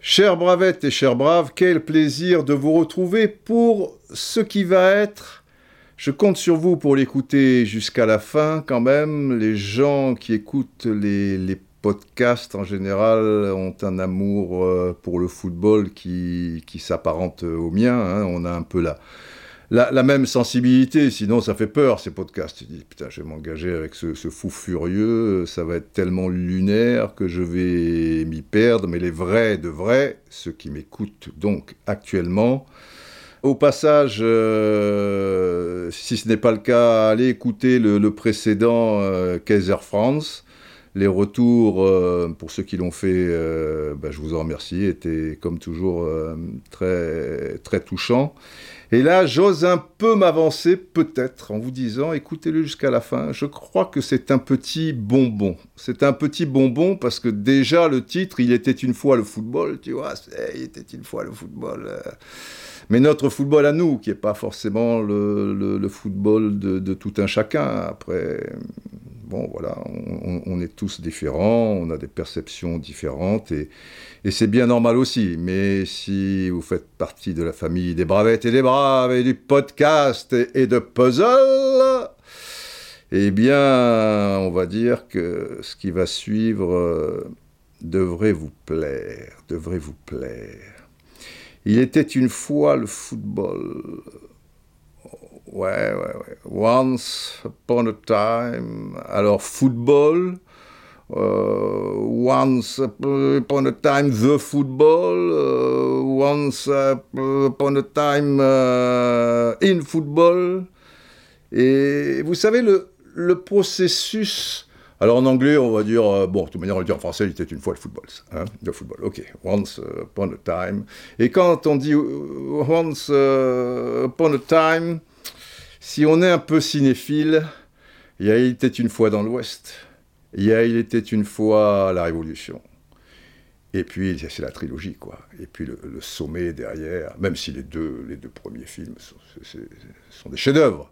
Chers bravettes et chers braves, quel plaisir de vous retrouver pour ce qui va être. Je compte sur vous pour l'écouter jusqu'à la fin quand même. Les gens qui écoutent les, les podcasts en général ont un amour euh, pour le football qui, qui s'apparente au mien. hein. On a un peu la, la, même sensibilité, sinon ça fait peur ces podcasts. Tu dis, putain, je vais m'engager avec ce, fou furieux, ça va être tellement lunaire que je vais m'y perdre. Mais les vrais de vrais, ceux qui m'écoutent donc actuellement, au passage, euh, si ce n'est pas le cas, allez écouter le, le précédent euh, Kaiser France. Les retours, euh, pour ceux qui l'ont fait, euh, bah, je vous en remercie, étaient comme toujours euh, très, touchants. Et là, j'ose un peu m'avancer, peut-être, en vous disant, écoutez-le jusqu'à la fin. Je crois que c'est un petit bonbon. C'est un petit bonbon parce que déjà, le titre, il était une fois le football, tu vois, il était une fois le football. Mais notre football à nous, qui n'est pas forcément le football de, de tout un chacun. Après, voilà, on, est tous différents, on a des perceptions différentes et, c'est bien normal aussi. Mais si vous faites partie de la famille des bravettes et des braves et du podcast et, et de puzzle, eh bien, on va dire que ce qui va suivre euh, devrait vous plaire, devrait vous plaire. Il était une fois le football. Ouais, ouais, ouais. Once upon a time. Alors, football. euh, once upon a time, the football. euh, once upon a time, euh, in football. Et vous savez, le, le processus. Alors en anglais, on va dire, bon, de toute manière, on le dit en français, il était une fois le football. Hein, le football, ok. Once upon a time. Et quand on dit once upon a time, si on est un peu cinéphile, il y a Il était une fois dans l'Ouest. Il y a Il était une fois la Révolution. Et puis, c'est la trilogie, quoi. Et puis le, sommet derrière, même si les deux, les deux premiers films sont des chefs-d'œuvre.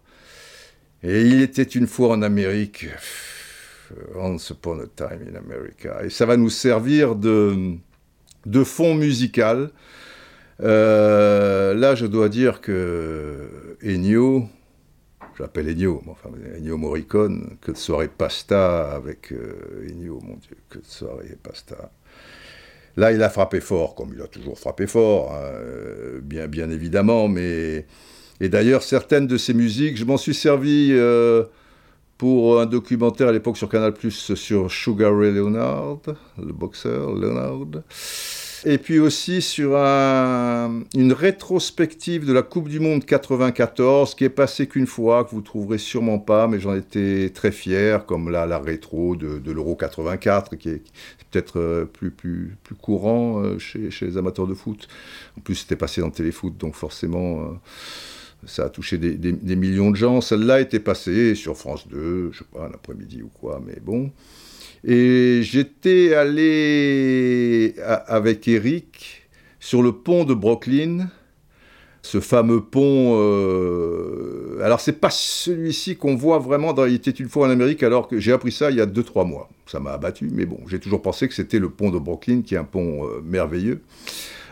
Et il était une fois en Amérique, Once Upon a Time in America. Et ça va nous servir de, de fond musical. Euh, là, je dois dire que Ennio, j'appelle Ennio, mais enfin, Ennio Morricone, que de soirée pasta avec euh, Ennio, mon Dieu, que de soirée pasta. Là, il a frappé fort, comme il a toujours frappé fort, hein, euh, bien, évidemment, mais... Et d'ailleurs, certaines de ces musiques, je m'en suis servi euh, pour un documentaire à l'époque sur Canal+, sur Sugar Ray Leonard, le boxeur Leonard. Et puis aussi sur un- une rétrospective de la Coupe du Monde 94, qui est passée qu'une fois, que vous trouverez sûrement pas, mais j'en étais très fier, comme là la rétro de, l'Euro 84, qui est peut-être euh, plus, plus, plus courant euh, chez, les amateurs de foot. En plus, c'était passé dans Téléfoot, donc forcément, euh, ça a touché des, des- millions de gens. Celle-là était passée sur France 2, je sais pas, un après-midi ou quoi, mais bon. Et j'étais allé avec Eric sur le pont de Brooklyn, ce fameux pont. euh, Alors, c'est pas celui-ci qu'on voit vraiment dans Il était une fois en Amérique, alors que j'ai appris ça il y a 2-3 mois. Ça m'a abattu, mais bon, j'ai toujours pensé que c'était le pont de Brooklyn, qui est un pont euh, merveilleux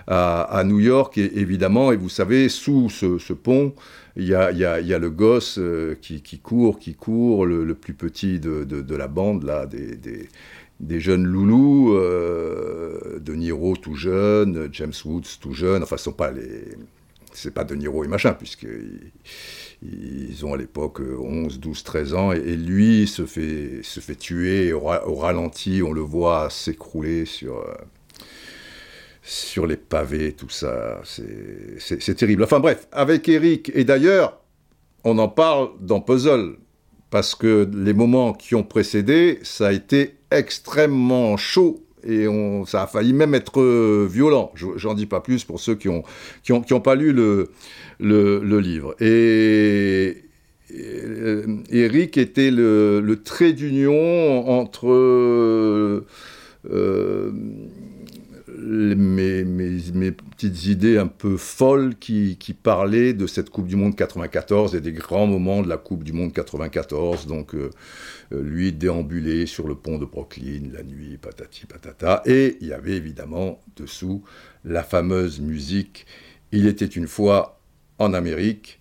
à, New York, et, évidemment. Et vous savez, sous ce pont, il y a, le gosse euh, qui, court, qui court, le, plus petit de, la bande, là, des, jeunes loulous, euh, De Niro tout jeune, James Woods tout jeune, enfin, ce sont pas les... C'est De Niro et machin, puisqu'ils ils ont à l'époque euh, 11, 12, 13 ans, et, lui se fait, se fait tuer au, ra- au ralenti, on le voit s'écrouler sur... sur les pavés, tout ça, c'est- terrible. Enfin bref, avec Eric, et d'ailleurs, on en parle dans Puzzle, parce que les moments qui ont précédé, ça a été extrêmement chaud, et ça a failli même être euh, violent. Je- J'en dis pas plus pour ceux qui ont, qui ont, qui ont pas lu le, le, livre. Et, euh, Eric était le, le trait d'union entre... euh, mes, petites idées un peu folles qui, parlaient de cette Coupe du Monde 94 et des grands moments de la Coupe du Monde 94. Donc, euh, euh, lui déambuler sur le pont de Brooklyn la nuit, patati patata. Et il y avait évidemment dessous la fameuse musique Il était une fois en Amérique.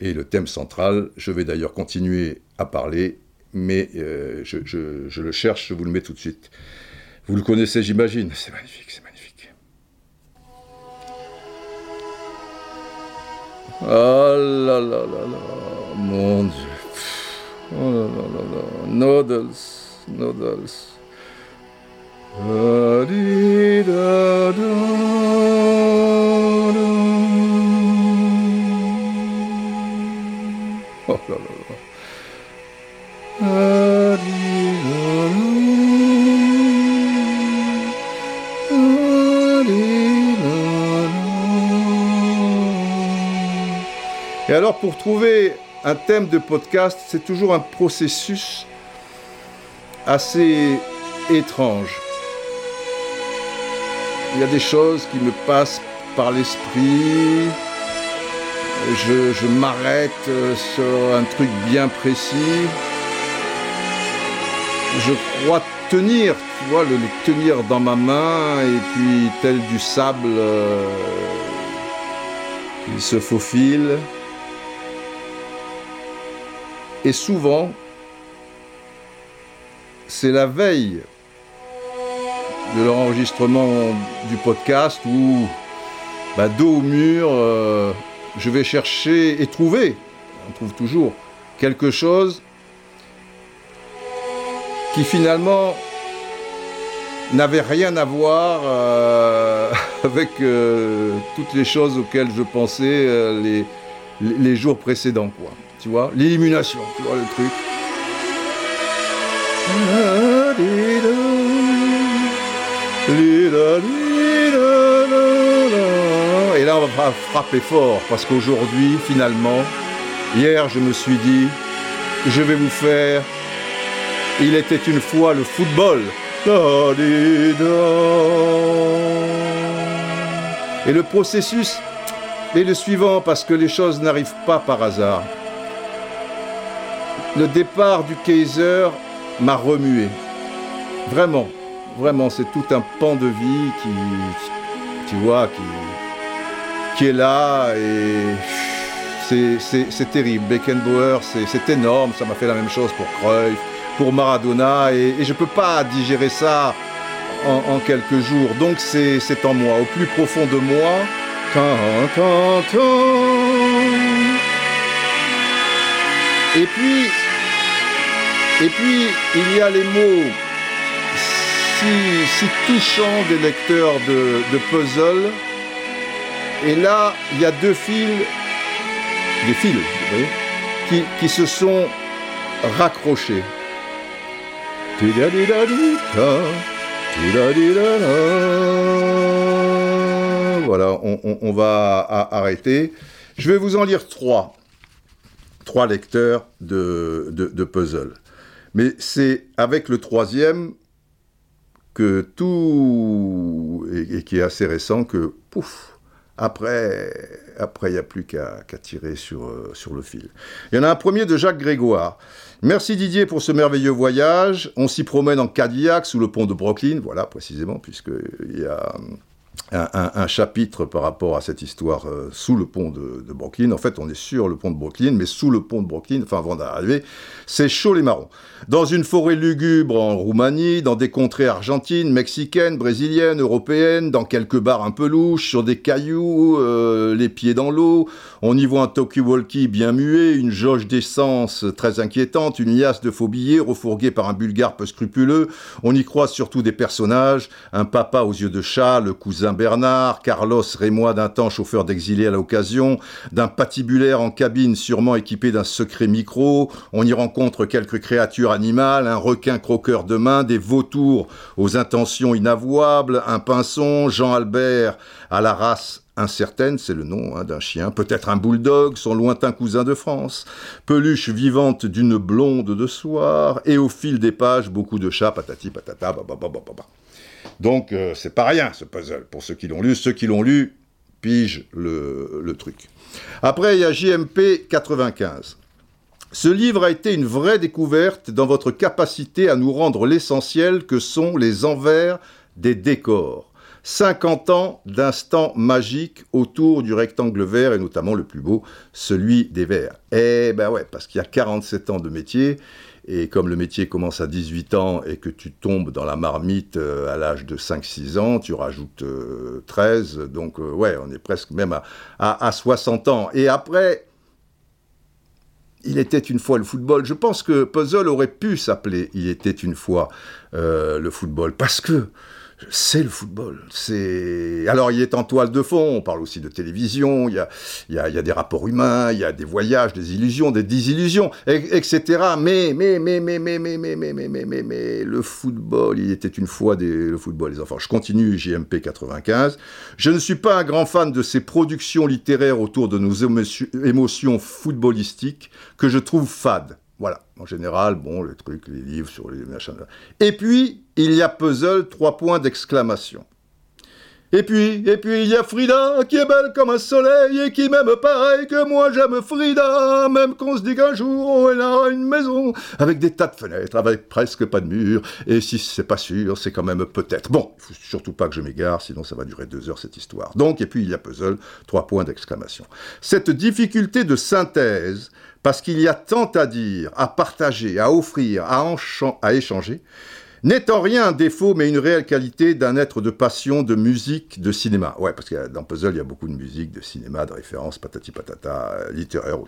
Et le thème central, je vais d'ailleurs continuer à parler, mais euh, je, je, je le cherche, je vous le mets tout de suite. Vous le connaissez, j'imagine. C'est magnifique, c'est magnifique. Ah là là là là, mon Dieu. Oh là là là là. Noodles, noodles. Oh là là là. Alors pour trouver un thème de podcast, c'est toujours un processus assez étrange. Il y a des choses qui me passent par l'esprit. Je, m'arrête sur un truc bien précis. Je crois tenir, tu vois, le, tenir dans ma main et puis tel du sable euh, qui se faufile. Et souvent, c'est la veille de l'enregistrement du podcast où, bah, dos au mur, euh, je vais chercher et trouver, on trouve toujours, quelque chose qui finalement n'avait rien à voir euh, avec euh, toutes les choses auxquelles je pensais les, les jours précédents. Quoi tu vois, l'élimination, tu vois le truc. Et là, on va frapper fort parce qu'aujourd'hui, finalement, hier, je me suis dit, je vais vous faire. Il était une fois le football. Et le processus est le suivant parce que les choses n'arrivent pas par hasard le départ du Kaiser m'a remué. Vraiment, vraiment, c'est tout un pan de vie qui, tu qui, qui est là et c'est terrible. Beckenbauer, c'est énorme, ça m'a fait la même chose pour Cruyff, pour Maradona et, je ne peux pas digérer ça en, quelques jours. Donc c'est en moi, au plus profond de moi. Et puis, et puis, il y a les mots si, touchants des lecteurs de, puzzle. Et là, il y a deux fils, des fils, vous voyez, qui, qui se sont raccrochés. Voilà, on, va arrêter. Je vais vous en lire trois trois lecteurs de, de, puzzle. Mais c'est avec le troisième que tout, et, qui est assez récent, que pouf, après, après il n'y a plus qu'à tirer sur, euh, sur le fil. Il y en a un premier de Jacques Grégoire. Merci Didier pour ce merveilleux voyage. On s'y promène en Cadillac sous le pont de Brooklyn, voilà précisément, puisqu'il y a un, chapitre par rapport à cette histoire euh, sous le pont de, Brooklyn. En fait, on est sur le pont de Brooklyn, mais sous le pont de Brooklyn, enfin avant d'arriver, c'est chaud les marrons. Dans une forêt lugubre en Roumanie, dans des contrées argentines, mexicaines, brésiliennes, européennes, dans quelques bars un peu louches, sur des cailloux, euh, les pieds dans l'eau, on y voit un talkie-walkie bien muet, une jauge d'essence très inquiétante, une liasse de faux billets refourgués par un bulgare peu scrupuleux. On y croise surtout des personnages, un papa aux yeux de chat, le cousin Bernard, Carlos Rémois d'un temps chauffeur d'exilé à l'occasion, d'un patibulaire en cabine sûrement équipé d'un secret micro. On y rencontre quelques créatures animales, un requin croqueur de main, des vautours aux intentions inavouables, un pinson, Jean Albert à la race incertaine, c'est le nom hein, d'un chien, peut-être un bulldog, son lointain cousin de France, peluche vivante d'une blonde de soir, et au fil des pages, beaucoup de chats, patati patata, Donc euh, c'est pas rien ce puzzle pour ceux qui l'ont lu. Ceux qui l'ont lu pigent le, truc. Après, il y a JMP 95. Ce livre a été une vraie découverte dans votre capacité à nous rendre l'essentiel que sont les envers des décors. 50 ans d'instants magiques autour du rectangle vert et notamment le plus beau, celui des verts. Eh ben ouais, parce qu'il y a 47 ans de métier et comme le métier commence à 18 ans et que tu tombes dans la marmite euh, à l'âge de 5-6 ans, tu rajoutes 13, euh, donc euh, ouais, on est presque même à, à 60 ans. Et après, il était une fois le football. Je pense que Puzzle aurait pu s'appeler Il était une fois le football parce que c'est le football. C'est alors il est en toile de fond. On parle aussi de télévision. Il y a, il y a, il y a des rapports humains. Il y a des voyages, des illusions, des désillusions, etc. Mais mais mais mais mais mais mais mais mais mais mais le football. Il était une fois des, le football, les enfants. Je continue. JMP 95. Je ne suis pas un grand fan de ces productions littéraires autour de nos émotions footballistiques que je trouve fades. Voilà, en général, bon, les trucs, les livres sur les machins. Et puis, il y a puzzle, trois points d'exclamation. Et puis, et puis il y a Frida qui est belle comme un soleil et qui m'aime pareil que moi j'aime Frida, même qu'on se dit qu'un jour elle aura une maison avec des tas de fenêtres, avec presque pas de murs, et si c'est pas sûr, c'est quand même peut-être. Bon, il faut surtout pas que je m'égare, sinon ça va durer deux heures cette histoire. Donc, et puis il y a puzzle, trois points d'exclamation. Cette difficulté de synthèse, parce qu'il y a tant à dire, à partager, à offrir, à, à échanger, n'est en rien un défaut, mais une réelle qualité d'un être de passion, de musique, de cinéma. Ouais, parce que dans Puzzle, il y a beaucoup de musique, de cinéma, de références, patati patata, euh, littéraire.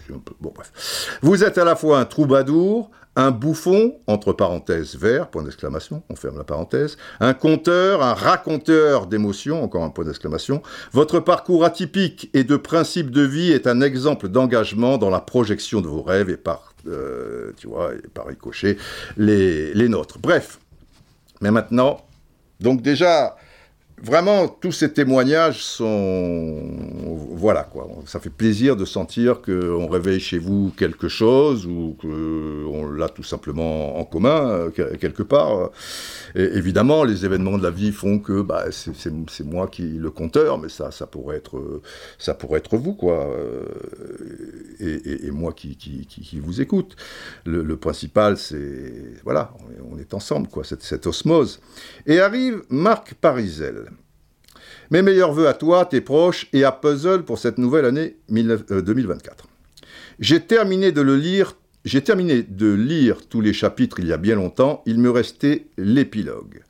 Bon, bref. Vous êtes à la fois un troubadour, un bouffon, entre parenthèses vert, point d'exclamation, on ferme la parenthèse, un conteur, un raconteur d'émotions, encore un point d'exclamation. Votre parcours atypique et de principe de vie est un exemple d'engagement dans la projection de vos rêves et par, euh, tu vois, et par ricochet, les nôtres. Bref, mais maintenant, donc déjà, vraiment, tous ces témoignages sont. Voilà, quoi. Ça fait plaisir de sentir qu'on réveille chez vous quelque chose ou qu'on l'a tout simplement en commun, quelque part. Évidemment, les événements de la vie font que bah, c'est moi qui le compteur, mais ça, ça, pourrait, être, ça pourrait être vous, quoi. Et, moi qui, qui, vous écoute. Le, principal, c'est. Voilà, on est, ensemble, quoi, cette, cette osmose. Et arrive Marc Parisel. Mes meilleurs voeux à toi, tes proches et à Puzzle pour cette nouvelle année 2024. Euh, j'ai terminé de le lire, j'ai terminé de lire tous les chapitres il y a bien longtemps, il me restait l'épilogue.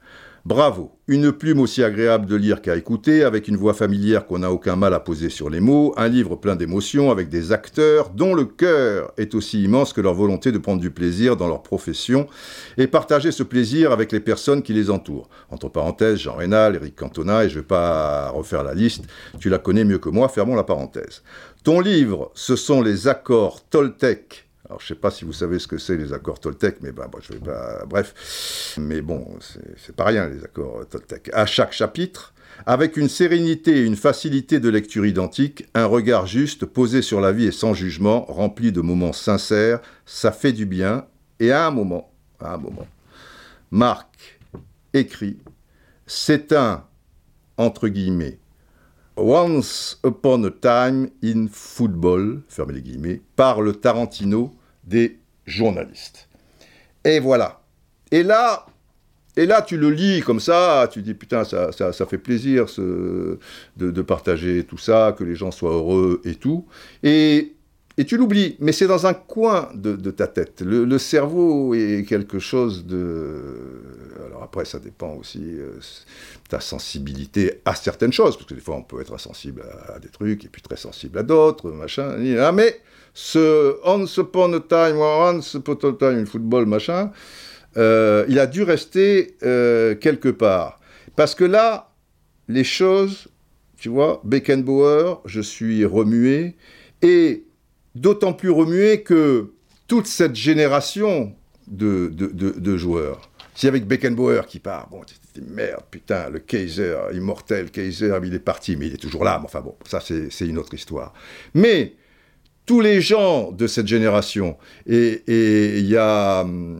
Bravo, une plume aussi agréable de lire qu'à écouter, avec une voix familière qu'on n'a aucun mal à poser sur les mots, un livre plein d'émotions, avec des acteurs dont le cœur est aussi immense que leur volonté de prendre du plaisir dans leur profession, et partager ce plaisir avec les personnes qui les entourent. Entre parenthèses, Jean Rénal, Eric Cantona, et je ne vais pas refaire la liste, tu la connais mieux que moi, fermons la parenthèse. Ton livre, ce sont les accords Toltec alors, je ne sais pas si vous savez ce que c'est les accords Toltec, mais ben, je vais pas. Bref. Mais bon, c'est pas rien, les accords Toltec. À chaque chapitre, avec une sérénité et une facilité de lecture identique, un regard juste, posé sur la vie et sans jugement, rempli de moments sincères, ça fait du bien. Et à un moment, à un moment, Marc écrit C'est un, entre guillemets, Once Upon a Time in Football, fermez les guillemets, par le Tarantino des journalistes. Et voilà. Et là, et là, tu le lis comme ça, tu dis putain, ça, ça, fait plaisir ce, de, partager tout ça, que les gens soient heureux et tout. Et, et tu l'oublies, mais c'est dans un coin de, ta tête. Le, cerveau est quelque chose de. Alors après, ça dépend aussi de euh, ta sensibilité à certaines choses, parce que des fois, on peut être insensible à, des trucs et puis très sensible à d'autres, machin. Mais ce Once Upon a Time, Once Upon a Time, football, machin, euh, il a dû rester euh, quelque part. Parce que là, les choses, tu vois, Beckenbauer, je suis remué, et d'autant plus remué que toute cette génération de, de, joueurs, si avec Beckenbauer qui part, bon, merde, putain, le Kaiser, immortel Kaiser, il est parti, mais il est toujours là, mais enfin bon, ça c'est une autre histoire. Mais tous les gens de cette génération. Et il y a, hum,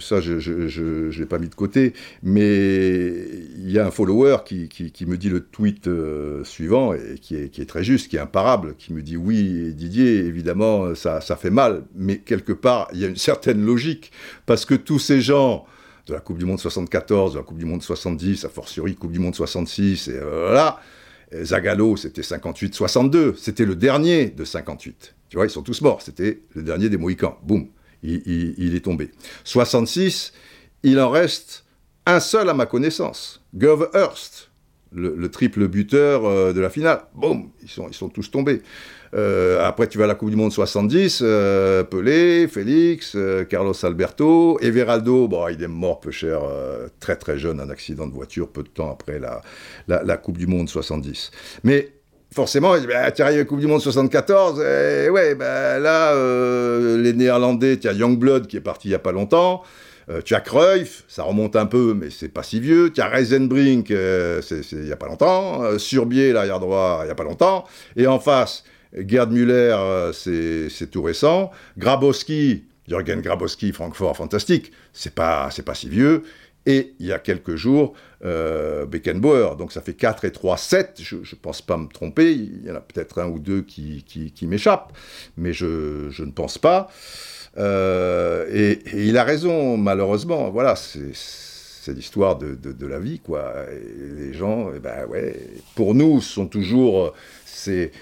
ça je ne l'ai pas mis de côté, mais il y a un follower qui, me dit le tweet euh, suivant, et qui est, qui est, très juste, qui est imparable, qui me dit oui Didier, évidemment ça, ça fait mal, mais quelque part il y a une certaine logique, parce que tous ces gens de la Coupe du Monde 74, de la Coupe du Monde 70, a fortiori Coupe du Monde 66, et voilà, Zagallo c'était 58-62, c'était le dernier de 58. Tu vois, ils sont tous morts, c'était le dernier des Mohicans, boum il, est tombé. 66, il en reste un seul à ma connaissance, Gov Hurst, le, triple buteur euh, de la finale. Boum, ils sont, ils sont tous tombés. Euh, après, tu vas à la Coupe du Monde 70, euh, Pelé, Félix, Carlos Alberto, Everaldo, bon, il est mort peu cher, très très jeune, un accident de voiture, peu de temps après la, la Coupe du Monde 70. Mais forcément, bah, tu arrives à la Coupe du Monde 74, et ouais, bah, là, euh, les Néerlandais, tu as Youngblood qui est parti il n'y a pas longtemps, euh, tu as Cruyff, ça remonte un peu, mais c'est pas si vieux, tu as Reisenbrink, euh, il n'y a pas longtemps, Surbier, l'arrière droit, il n'y a pas longtemps, et en face, Gerd Müller, c'est tout récent, Grabowski, Jürgen Grabowski, Francfort, fantastique, c'est pas, pas si vieux, et il y a quelques jours, euh, Beckenbauer. Donc ça fait 4 et 3, 7. Je ne pense pas me tromper. Il y en a peut-être un ou deux qui, m'échappent, mais je, ne pense pas. Euh, et, il a raison, malheureusement. Voilà, c'est l'histoire de, la vie, quoi. Les gens, eh ben ouais, pour nous, sont toujours. C'est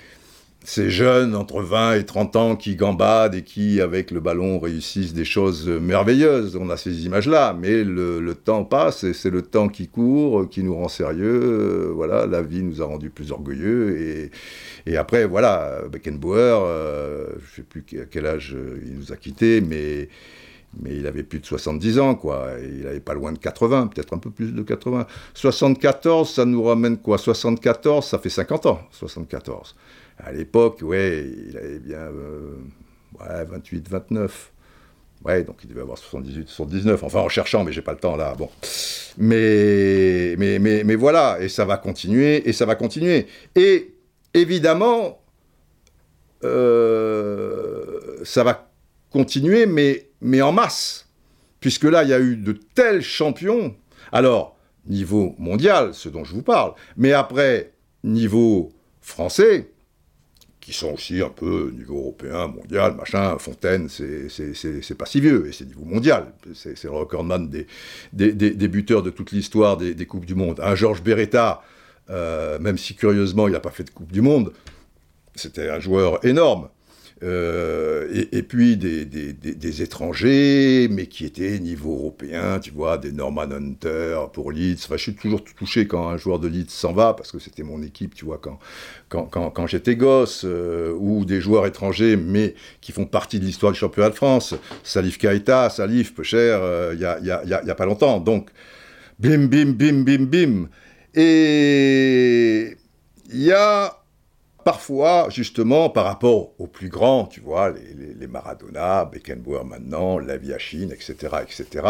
ces jeunes entre 20 et 30 ans qui gambadent et qui, avec le ballon, réussissent des choses merveilleuses. On a ces images-là, mais le, temps passe et c'est le temps qui court qui nous rend sérieux. voilà, la vie nous a rendus plus orgueilleux. Et, après, voilà, Beckenbauer, euh, je ne sais plus à quel âge il nous a quittés, mais mais il avait plus de 70 ans, quoi. il avait pas loin de 80, peut-être un peu plus de 80. 74, ça nous ramène quoi? 74, ça fait 50 ans, 74 à l'époque, ouais, il avait bien euh, ouais, 28, 29. Ouais, donc il devait avoir 78, 79. Enfin, en cherchant, mais j'ai pas le temps là. Bon. Mais, mais, mais, mais voilà, et ça va continuer, et ça va continuer. Et évidemment, euh, ça va continuer, mais, mais en masse. Puisque là, il y a eu de tels champions. Alors, niveau mondial, ce dont je vous parle, mais après, niveau français, qui sont aussi un peu niveau européen, mondial, machin. Fontaine, c'est pas si vieux, et c'est niveau mondial. C'est le recordman des, des, buteurs de toute l'histoire des, des, Coupes du Monde. Un Georges Beretta, euh, même si curieusement il n'a pas fait de Coupe du Monde, c'était un joueur énorme. Euh, et, puis des, étrangers, mais qui étaient niveau européen, tu vois, des Norman Hunter pour Leeds. Enfin, je suis toujours touché quand un joueur de Leeds s'en va, parce que c'était mon équipe, tu vois, quand, quand, quand, j'étais gosse, euh, ou des joueurs étrangers, mais qui font partie de l'histoire du championnat de France. Salif Keita, Salif, peu cher, euh, il n'y y a, y a pas longtemps. Donc, bim, bim, bim, bim, bim. Et il y a parfois, justement, par rapport aux plus grands, tu vois, les, les, Maradona, Beckenbauer maintenant, Chine, etc., etc.,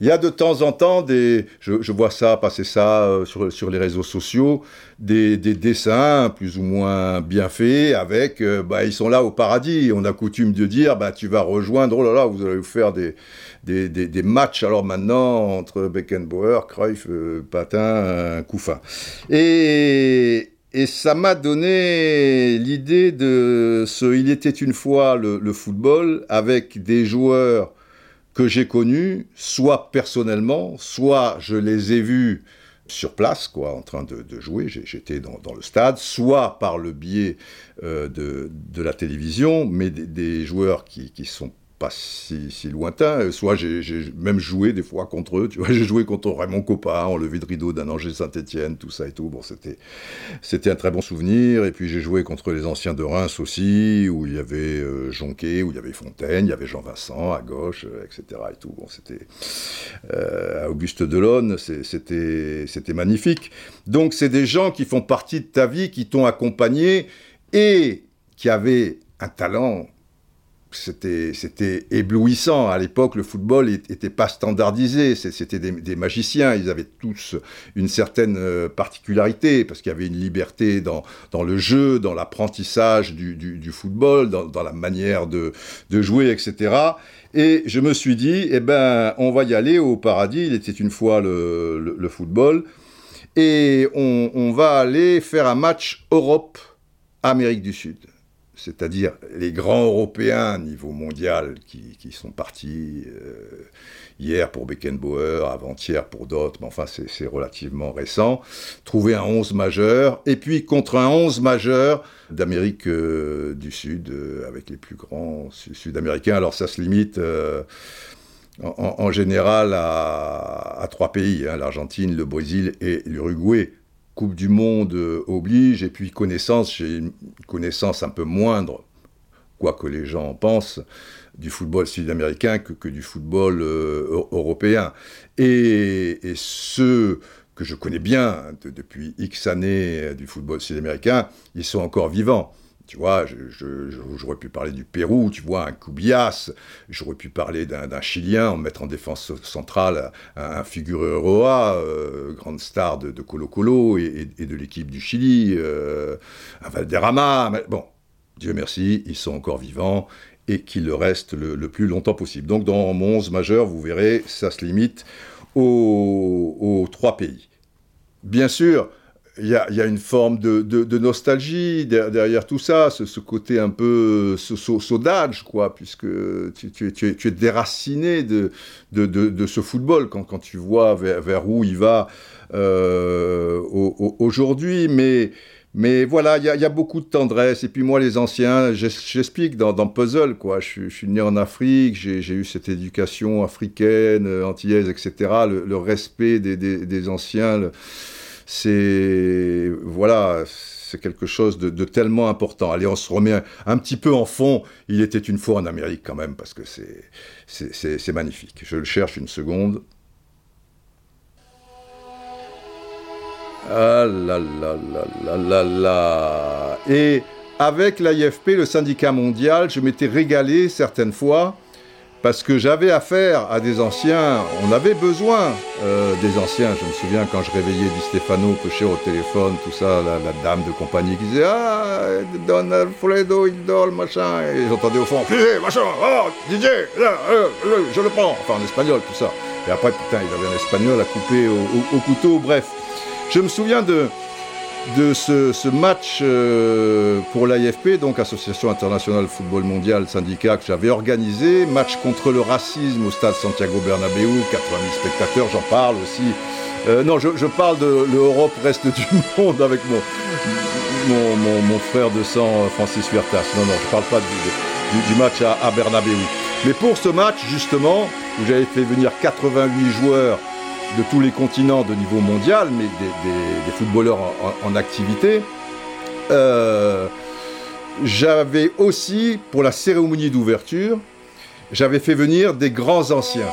il y a de temps en temps des, je, vois ça, passer ça euh, sur, sur les réseaux sociaux, des, des, dessins plus ou moins bien faits avec, euh, bah, ils sont là au paradis. On a coutume de dire, bah, tu vas rejoindre, oh là là, vous allez vous faire des, des, des, matchs alors maintenant entre Beckenbauer, Cruyff, euh, Patin, Couffin. Et, et ça m'a donné l'idée de ce Il était une fois le, football avec des joueurs que j'ai connus, soit personnellement, soit je les ai vus sur place, quoi, en train de, jouer, j'étais dans, le stade, soit par le biais euh, de, la télévision, mais des, joueurs qui, qui sont pas si, si lointain. Euh, soit j'ai même joué des fois contre eux. Tu vois, j'ai joué contre Raymond Coppa en levée de rideau d'un Angers Saint-Etienne, tout ça et tout. Bon, c'était un très bon souvenir. Et puis j'ai joué contre les anciens de Reims aussi, où il y avait euh, Jonquet, où il y avait Fontaine, il y avait Jean Vincent à gauche, euh, etc. Et tout. Bon, c'était Auguste Delonne, c'était magnifique. Donc c'est des gens qui font partie de ta vie, qui t'ont accompagné et qui avaient un talent c'était, éblouissant. À l'époque, le football n'était pas standardisé. C'était des, magiciens. Ils avaient tous une certaine euh, particularité parce qu'il y avait une liberté dans, le jeu, dans l'apprentissage du, football, dans, la manière de, jouer, etc. Et je me suis dit, eh ben, on va y aller au paradis. Il était une fois le, football. Et on va aller faire un match Europe-Amérique du Sud c'est-à-dire les grands Européens niveau mondial qui, sont partis euh, hier pour Beckenbauer, avant-hier pour d'autres, mais enfin c'est relativement récent, trouver un 11 majeur, et puis contre un 11 majeur d'Amérique euh, du Sud, euh, avec les plus grands sud-américains, alors ça se limite... En, général à, trois pays, hein, l'Argentine, le Brésil et l'Uruguay. Coupe du Monde euh, oblige, et puis connaissance, j'ai une connaissance un peu moindre, quoi que les gens pensent, du football sud-américain que, du football euh, européen. Et, ceux que je connais bien depuis X années euh, du football sud-américain, ils sont encore vivants. Tu vois, j'aurais pu parler du Pérou, tu vois, un Cubias, j'aurais pu parler d'un Chilien, en mettre en défense centrale un, un euh, grande star de, Colo Colo et, de l'équipe du Chili, euh, un Valderrama. bon, Dieu merci, ils sont encore vivants et qu'ils le restent le, plus longtemps possible. Donc dans mon 11 majeur, vous verrez, ça se limite aux trois pays. Bien sûr, il y, a, une forme de, nostalgie derrière tout ça, ce, côté un peu saudage, quoi, puisque tu, es, déraciné de, ce football quand, tu vois vers, où il va euh, aujourd'hui. Mais, mais voilà, il y, a beaucoup de tendresse. Et puis moi, les anciens, j'explique dans, Puzzle, quoi. Je, suis né en Afrique, j'ai eu cette éducation africaine, antillaise, etc. Le, respect des, anciens c'est voilà, c'est quelque chose de, tellement important. Allez, on se remet un, petit peu en fond. Il était une fois en Amérique quand même, parce que c'est magnifique. Je le cherche une seconde. Ah là là là là là là. Et avec l'IFP, le syndicat mondial, je m'étais régalé certaines fois parce que j'avais affaire à des anciens, on avait besoin euh, des anciens. Je me souviens quand je réveillais Di Stefano Cocher au téléphone, tout ça, la, dame de compagnie qui disait Ah, Don Alfredo, il dort, machin. Et j'entendais au fond machin, oh, DJ, je le prends. Enfin, en espagnol, tout ça. Et après, putain, il avait un espagnol à couper au couteau, bref. Je me souviens de, de ce, match euh, pour l'AFP, donc Association internationale football mondial, syndicat que j'avais organisé, match contre le racisme au stade Santiago Bernabéu, 80 000 spectateurs, j'en parle aussi. Euh, non, je, parle de l'Europe reste du monde avec mon, mon, frère de sang Francis Huertas. Non, non, je parle pas du, match à, à Bernabéu. Mais pour ce match, justement, où j'avais fait venir 88 joueurs de tous les continents de niveau mondial, mais des, footballeurs en, activité. Euh, j'avais aussi, pour la cérémonie d'ouverture, j'avais fait venir des grands anciens.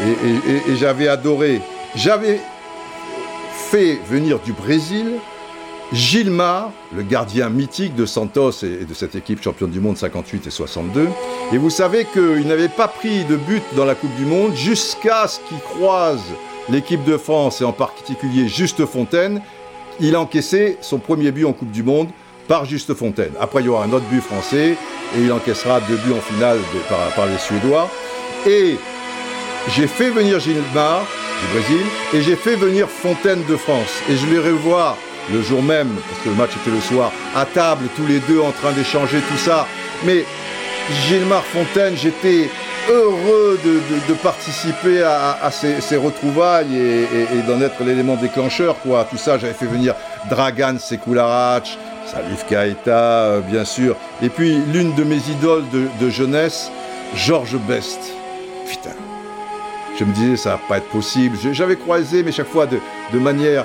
Et, j'avais adoré. J'avais fait venir du Brésil Gilmar, le gardien mythique de Santos et de cette équipe championne du monde 58 et 62. Et vous savez qu'il n'avait pas pris de but dans la Coupe du Monde jusqu'à ce qu'il croise l'équipe de France et en particulier Juste Fontaine, il a encaissé son premier but en Coupe du Monde par Juste Fontaine. Après, il y aura un autre but français et il encaissera deux buts en finale par, les Suédois. Et j'ai fait venir Gilmar du Brésil et j'ai fait venir Fontaine de France. Et je les revois le jour même, parce que le match était le soir, à table, tous les deux en train d'échanger tout ça. Mais Gilmar Fontaine, j'étais heureux de, participer à, ces, retrouvailles et, d'en être l'élément déclencheur. Quoi. Tout ça, j'avais fait venir Dragan Sekularac, Salif Kaita, euh, bien sûr. Et puis, l'une de mes idoles de, jeunesse, Georges Best. Putain. Je me disais, ça va pas être possible. J'avais croisé, mais chaque fois de, manière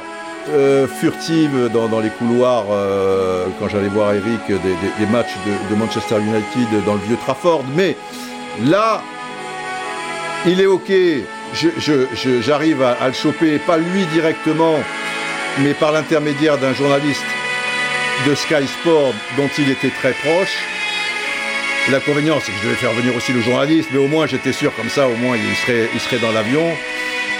euh, furtive dans, les couloirs euh, quand j'allais voir Eric des, matchs de, de, Manchester United dans le vieux Trafford. Mais Là, il est OK, j'arrive à, le choper, pas lui directement, mais par l'intermédiaire d'un journaliste de Sky Sport dont il était très proche. L'inconvénient, c'est que je devais faire venir aussi le journaliste, mais au moins j'étais sûr comme ça, au moins il serait, dans l'avion.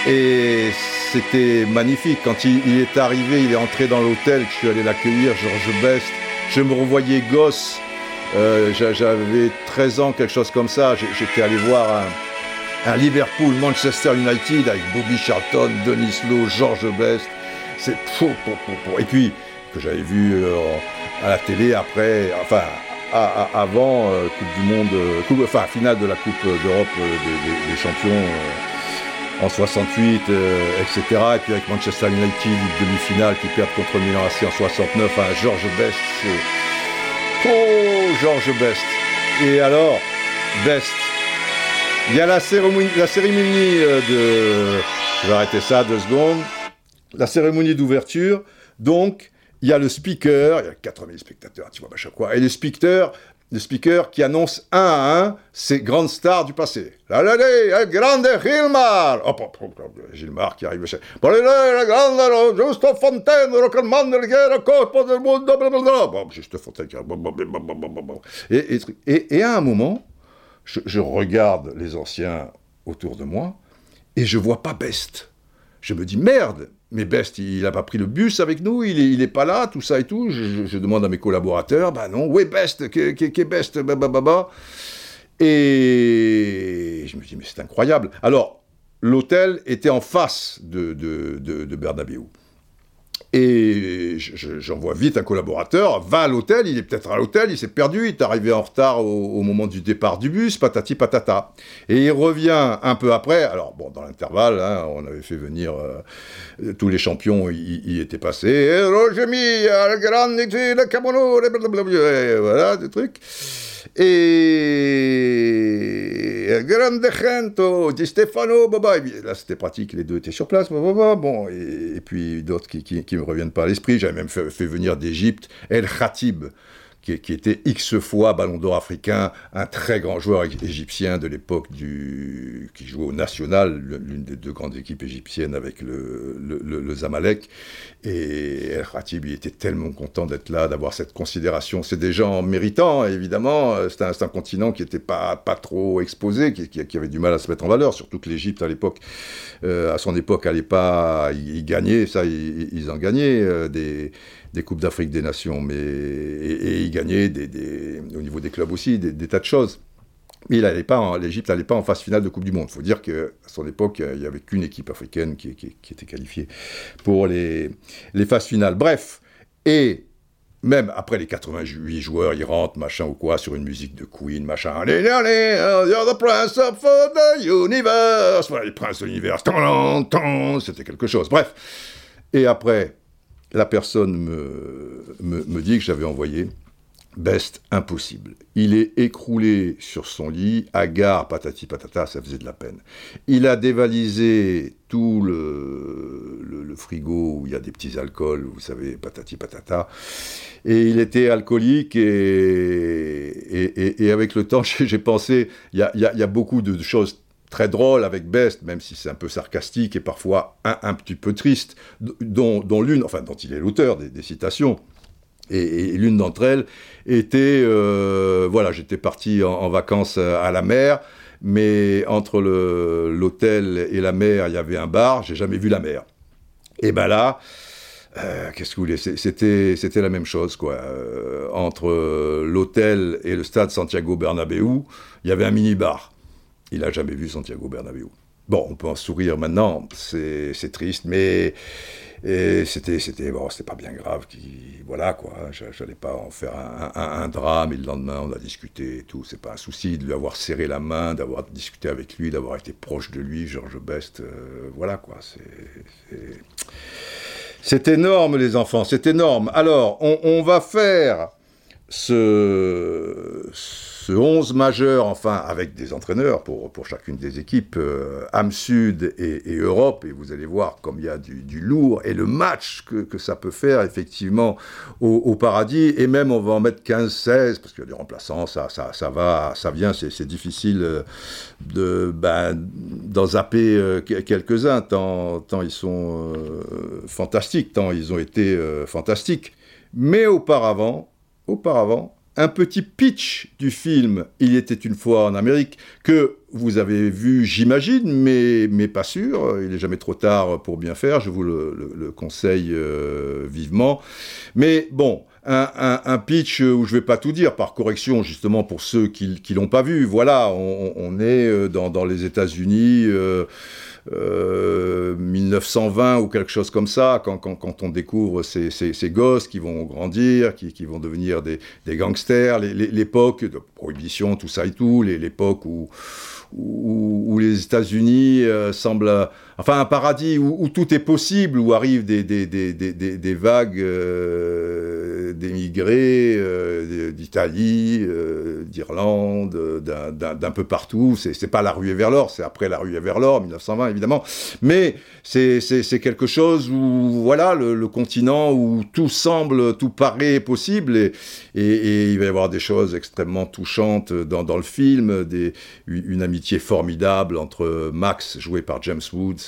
Et c'était magnifique. Quand il, est arrivé, il est entré dans l'hôtel, je suis allé l'accueillir, Georges Best. Je me revoyais gosse. Euh, j'avais 13 ans, quelque chose comme ça. J'étais allé voir un, Liverpool, Manchester United avec Bobby Charlton, Denis Lowe, Georges Best. Et puis, que j'avais vu euh, à la télé après, enfin, avant euh, Coupe du Monde, enfin, finale de la Coupe d'Europe des, champions en 68, etc. Et puis avec Manchester United, demi-finale qui perd contre Milan AC en 69, à George Best. Oh, George Best. Et alors, Best. Il y a la cérémonie, la cérémonie euh, de... Je vais arrêter ça deux secondes. La cérémonie d'ouverture. Donc, il y a le speaker, il y a 8000 spectateurs, tu vois, machin quoi. Et le speaker, le speaker qui annonce un à un ces grandes stars du passé. La la la, grande Gilmar oh, Gilmar qui arrive. La grande Giusto Fontaine, Rockman, Guerre, Corpo del Mondo, Bon, Juste Fontaine. Et, et, et, et à un moment, je, je regarde les anciens autour de moi et je vois pas Best. Je me dis merde, mais Best, il n'a pas pris le bus avec nous, il n'est est pas là, tout ça et tout. Je, demande à mes collaborateurs, bah non, où est Best Qu'est Best Et je me dis, mais c'est incroyable. Alors, l'hôtel était en face de, de. Et j'envoie vite un collaborateur, va à l'hôtel, il est peut-être à l'hôtel, il s'est perdu, il est arrivé en retard au, moment du départ du bus, patati patata. Et il revient un peu après, alors bon, dans l'intervalle, hein, on avait fait venir euh, tous les champions, y, étaient passés, le voilà, des trucs. Et Grande Gento, Di Stefano, Baba. Là, c'était pratique, les deux étaient sur place. Bon, et, puis d'autres qui, me reviennent pas à l'esprit. J'avais même fait, fait venir d'Égypte El Khatib, qui, était X fois Ballon d'Or africain, un très grand joueur égyptien de l'époque du qui jouait au National, l'une des deux grandes équipes égyptiennes avec le, le, Zamalek. Et El Khatib, il était tellement content d'être là, d'avoir cette considération. C'est des gens méritants, évidemment. C'est un, continent qui n'était pas, pas trop exposé, qui, avait du mal à se mettre en valeur, surtout que l'Égypte, à l'époque, euh, à son époque, n'allait pas y gagner. Ça, ils, en gagnaient euh, des des Coupes d'Afrique des Nations, mais, et, il gagnait des, au niveau des clubs aussi des, tas de choses. Mais l'Égypte n'allait pas en phase finale de Coupe du Monde. Il faut dire qu'à son époque, il n'y avait qu'une équipe africaine qui, était qualifiée pour les, les phases finales. Bref, et même après les 88 joueurs, ils rentrent, machin ou quoi, sur une musique de Queen, machin. Allez, allez, you're the prince of the universe. Voilà, les princes de l'univers. C'était quelque chose. Bref. Et après, la personne me, me, dit que j'avais envoyé Best, impossible. Il est écroulé sur son lit, gare, patati patata, ça faisait de la peine. Il a dévalisé tout le, le, frigo où il y a des petits alcools, vous savez, patati patata. Et il était alcoolique et, et, et, avec le temps, j'ai pensé, il y a, y a, beaucoup de choses très drôle avec Best, même si c'est un peu sarcastique et parfois un, petit peu triste, dont, l'une, enfin dont il est l'auteur des, citations. Et, l'une d'entre elles était, euh, voilà, j'étais parti en, vacances à la mer, mais entre l'hôtel et la mer, il y avait un bar, j'ai jamais vu la mer. Et ben là, euh, qu'est-ce que vous voulez C'était la même chose quoi. Euh, entre l'hôtel et le stade Santiago Bernabéu, il y avait un mini bar. Il n'a jamais vu Santiago Bernabéu. Bon, on peut en sourire maintenant, c'est triste, mais c'était c'était pas bien grave. Qui, voilà quoi, j'allais pas en faire un, drame. Et le lendemain, on a discuté et tout. C'est pas un souci de lui avoir serré la main, d'avoir discuté avec lui, d'avoir été proche de lui, Georges Best. Euh, voilà quoi. C'est énorme les enfants, c'est énorme. Alors, on va faire ce ce 11 majeur, enfin, avec des entraîneurs pour, pour chacune des équipes, euh, Am Sud et, Europe, et vous allez voir comme il y a du, lourd, et le match que, que, ça peut faire, effectivement, au, paradis, et même on va en mettre 15-16, parce qu'il y a des remplaçants, ça, ça, ça va, ça vient, c'est difficile euh, de, ben, d'en zapper euh, quelques-uns, tant, tant ils sont fantastiques, tant ils ont été fantastiques. Mais auparavant, auparavant, un petit pitch du film Il était une fois en Amérique que vous avez vu, j'imagine, mais, pas sûr. Il n'est jamais trop tard pour bien faire, je vous le, conseille euh, vivement. Mais bon, un, pitch où je vais pas tout dire, par correction, justement, pour ceux qui ne l'ont pas vu. Voilà, on, est euh, dans, les États-Unis. Euh, 1920 euh, ou quelque chose comme ça, quand, quand, on découvre ces, ces, gosses qui vont grandir, qui, qui vont devenir des, des gangsters, l'époque de prohibition, tout ça et tout, l'époque où, où, les États-Unis euh, semblent, enfin un paradis où, tout est possible, où arrivent des, vagues d'émigrés d'Italie, d'Irlande, d'un peu partout. C'est pas la ruée vers l'or, c'est après la ruée vers l'or, 1920 évidemment, mais c'est quelque chose où voilà le, continent où tout semble, tout paraît possible et, il va y avoir des choses extrêmement touchantes dans, le film, une amitié formidable entre Max, joué par James Woods,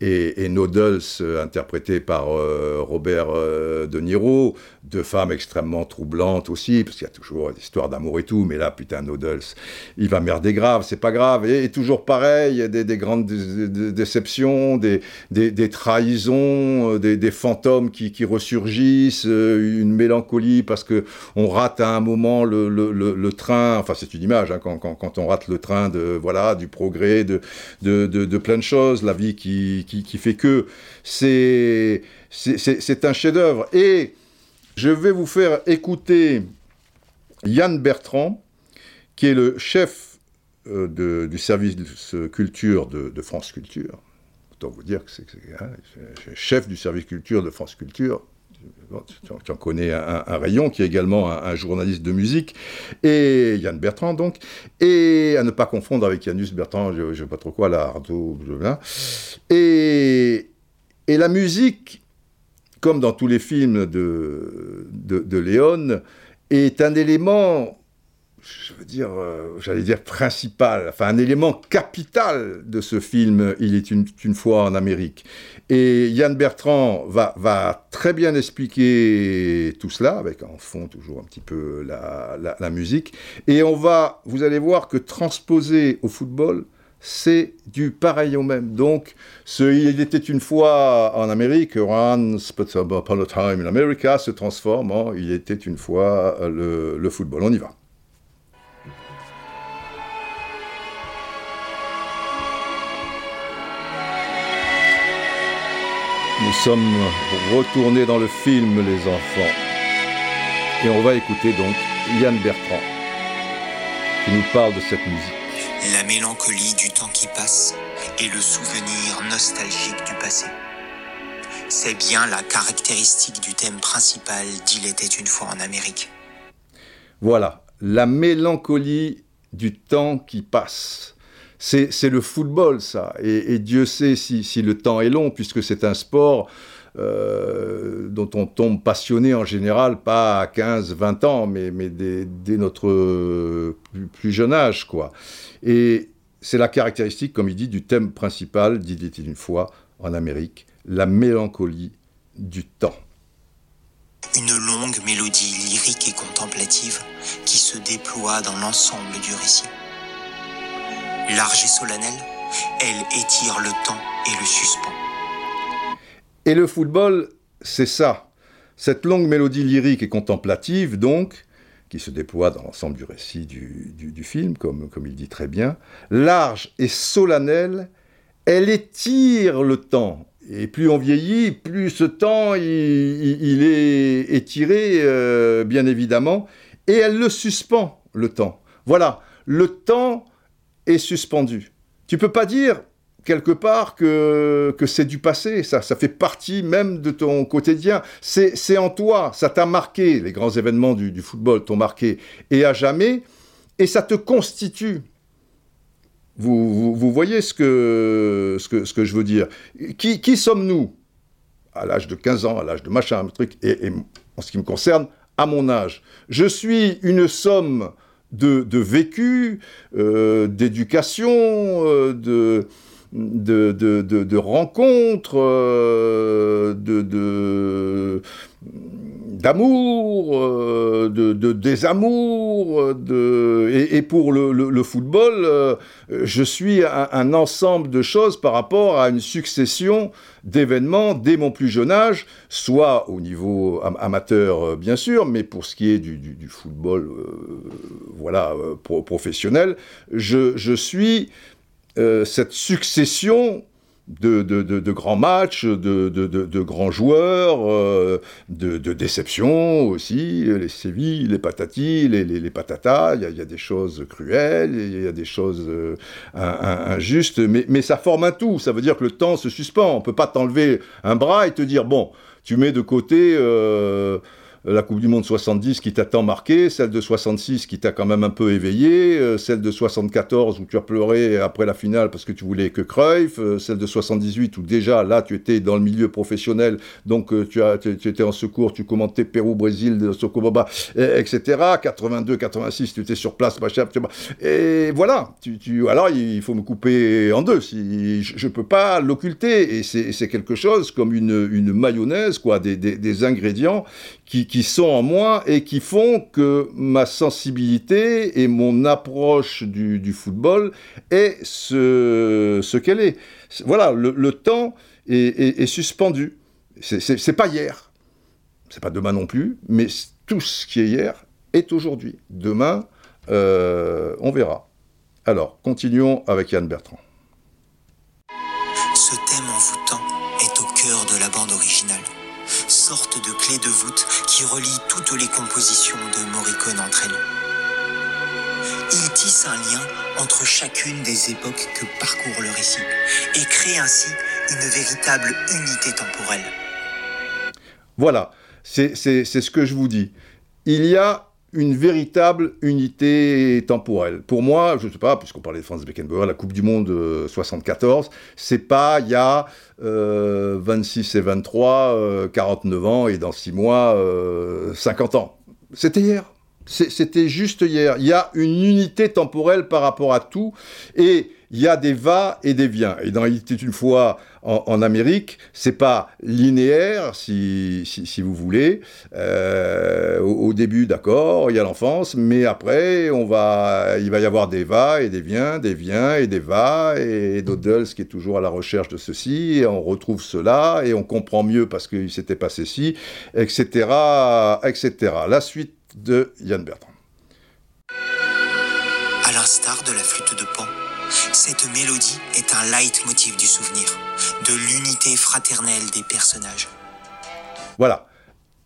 et, et Noodles, euh, interprété par euh, Robert euh, De Niro, deux femmes extrêmement troublantes aussi, parce qu'il y a toujours des histoires d'amour et tout, mais là, putain, Noodles, il va merder grave, c'est pas grave, et, toujours pareil, il y a des, grandes déceptions, des, des, trahisons, des, fantômes qui, qui, ressurgissent, une mélancolie parce que on rate à un moment le, le, train, enfin c'est une image, hein, quand, quand, quand, on rate le train de, voilà, du progrès, de, de, de plein de choses, la vie qui qui, fait que c'est un chef-d'œuvre. Et je vais vous faire écouter Yann Bertrand, qui est le chef euh, du service culture de, France Culture. Autant vous dire que c'est hein, chef du service culture de France Culture. Tu en connais un, rayon, qui est également un, journaliste de musique, et Yann Bertrand, donc, et à ne pas confondre avec Yannus Bertrand, je ne sais pas trop quoi, là, Ardo, Et, et la musique, comme dans tous les films de, de Léon, est un élément je veux dire, euh, j'allais dire principal, enfin un élément capital de ce film, Il est une, fois en Amérique. Et Yann Bertrand va, très bien expliquer tout cela, avec en fond toujours un petit peu la, musique. Et on va, vous allez voir que transposer au football, c'est du pareil au même. Donc, ce Il était une fois en Amérique, Once upon a time in America, se transforme en Il était une fois le, le football. On y va. Nous sommes retournés dans le film, les enfants. Et on va écouter donc Yann Bertrand, qui nous parle de cette musique. La mélancolie du temps qui passe et le souvenir nostalgique du passé. C'est bien la caractéristique du thème principal d'Il était une fois en Amérique. Voilà, la mélancolie du temps qui passe c'est le football, ça. Et, Dieu sait si, le temps est long, puisque c'est un sport euh, dont on tombe passionné en général, pas à 15, 20 ans, mais, dès, notre plus, jeune âge, quoi. Et c'est la caractéristique, comme il dit, du thème principal d'Il une fois en Amérique, la mélancolie du temps. Une longue mélodie lyrique et contemplative qui se déploie dans l'ensemble du récit large et solennelle, elle étire le temps et le suspend. Et le football, c'est ça. Cette longue mélodie lyrique et contemplative, donc, qui se déploie dans l'ensemble du récit du, film, comme, comme il dit très bien, large et solennelle, elle étire le temps. Et plus on vieillit, plus ce temps, il, est étiré, euh, bien évidemment, et elle le suspend, le temps. Voilà, le temps est suspendu. Tu peux pas dire quelque part que, que c'est du passé, ça, ça fait partie même de ton quotidien. C'est en toi, ça t'a marqué, les grands événements du, football t'ont marqué, et à jamais, et ça te constitue. Vous, vous, voyez ce que, ce, que, ce que je veux dire. Qui, qui sommes-nous? À l'âge de 15 ans, à l'âge de machin, un truc, et en ce qui me concerne, à mon âge. Je suis une somme de, vécu, euh, d'éducation, de, rencontres, de, d'amour, de, de, désamour, de... Et, pour le, football, euh, je suis un, ensemble de choses par rapport à une succession d'événements dès mon plus jeune âge, soit au niveau amateur euh, bien sûr, mais pour ce qui est du, football, voilà, professionnel, je, je suis cette succession de, grands matchs, de, grands joueurs, euh, de, déceptions aussi, les Sévilles, les patatis, les, les, patatas, il y, a des choses cruelles, il y a des choses euh, injustes, mais, ça forme un tout, ça veut dire que le temps se suspend, on peut pas t'enlever un bras et te dire, bon, tu mets de côté... Euh, la Coupe du Monde 70 qui t'a tant marqué, celle de 66 qui t'a quand même un peu éveillé, euh, celle de 74 où tu as pleuré après la finale parce que tu voulais que Cruyff, euh, celle de 78 où déjà là tu étais dans le milieu professionnel, donc euh, tu, as, tu, étais en secours, tu commentais Pérou-Brésil, Sokoboba, etc. 82, 86, tu étais sur place, machin, et voilà. Tu, alors il faut me couper en deux, si, je ne peux pas l'occulter, et c'est quelque chose comme une, une mayonnaise, quoi, des, des ingrédients qui, qui, sont en moi et qui font que ma sensibilité et mon approche du, football est ce, qu'elle est. Voilà, le, le temps est, est, est suspendu. C'est pas hier, c'est pas demain non plus, mais tout ce qui est hier est aujourd'hui. Demain, euh, on verra. Alors, continuons avec Yann Bertrand. Sorte de clé de voûte qui relie toutes les compositions de Morricone entre elles. Il tisse un lien entre chacune des époques que parcourt le récit et crée ainsi une véritable unité temporelle. Voilà, c'est ce que je vous dis. Il y a une véritable unité temporelle. Pour moi, je ne sais pas, puisqu'on parlait de Franz Beckenbauer, la Coupe du Monde 74, c'est pas il y a 26 euh, et 23, 49 euh, ans, et dans 6 mois, 50 euh, ans. C'était hier. C'était juste hier. Il y a une unité temporelle par rapport à tout, et il y a des va et des viens. Et dans Il était une fois en, Amérique, c'est pas linéaire, si, vous voulez. Euh, au, début, d'accord, il y a l'enfance, mais après, on va, il va y avoir des va et des viens, des viens et des va, et Doddles qui est toujours à la recherche de ceci, et on retrouve cela, et on comprend mieux parce qu'il s'était passé ci, etc., etc. La suite de Yann Bertrand. À l'instar de la flûte de Pan, cette mélodie est un leitmotiv du souvenir, de l'unité fraternelle des personnages. Voilà.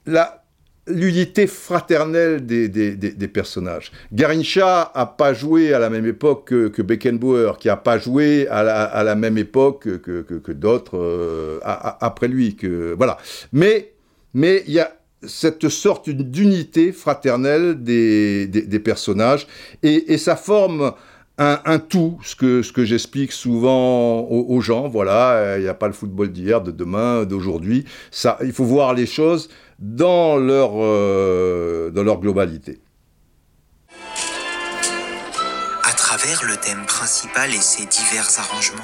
La, l'unité fraternelle des, des, des, personnages. Garincha a pas joué à la même époque que, Beckenbauer, qui a pas joué à la, même époque que, que, d'autres euh, après lui. Que, voilà. Mais il y a cette sorte d'unité fraternelle des, des, personnages et, et ça forme un, tout, ce que, ce que j'explique souvent aux, gens. Voilà, il n'y a pas le football d'hier, de demain, d'aujourd'hui. Ça, il faut voir les choses dans leur, euh, dans leur globalité. À travers le thème principal et ses divers arrangements,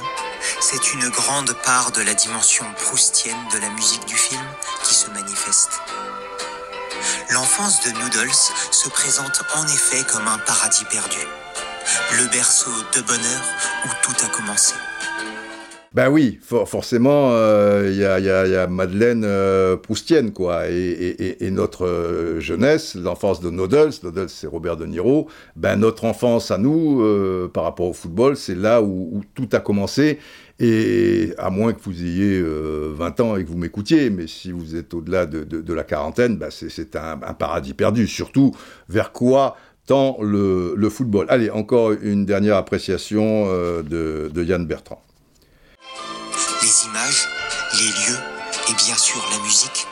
c'est une grande part de la dimension proustienne de la musique du film qui se manifeste. L'enfance de Noodles se présente en effet comme un paradis perdu le berceau de bonheur où tout a commencé. Ben oui, forcément, il euh, y, a, Madeleine euh, Proustienne, quoi, et, notre euh, jeunesse, l'enfance de Nodels, Nodels c'est Robert De Niro, ben notre enfance à nous, par rapport au football, c'est là où, tout a commencé, et à moins que vous ayez 20 ans et que vous m'écoutiez, mais si vous êtes au-delà de, la quarantaine, ben c'est un, paradis perdu, surtout vers quoi tant le, football. Allez, encore une dernière appréciation euh, de, Yann Bertrand. Les images, les lieux et bien sûr la musique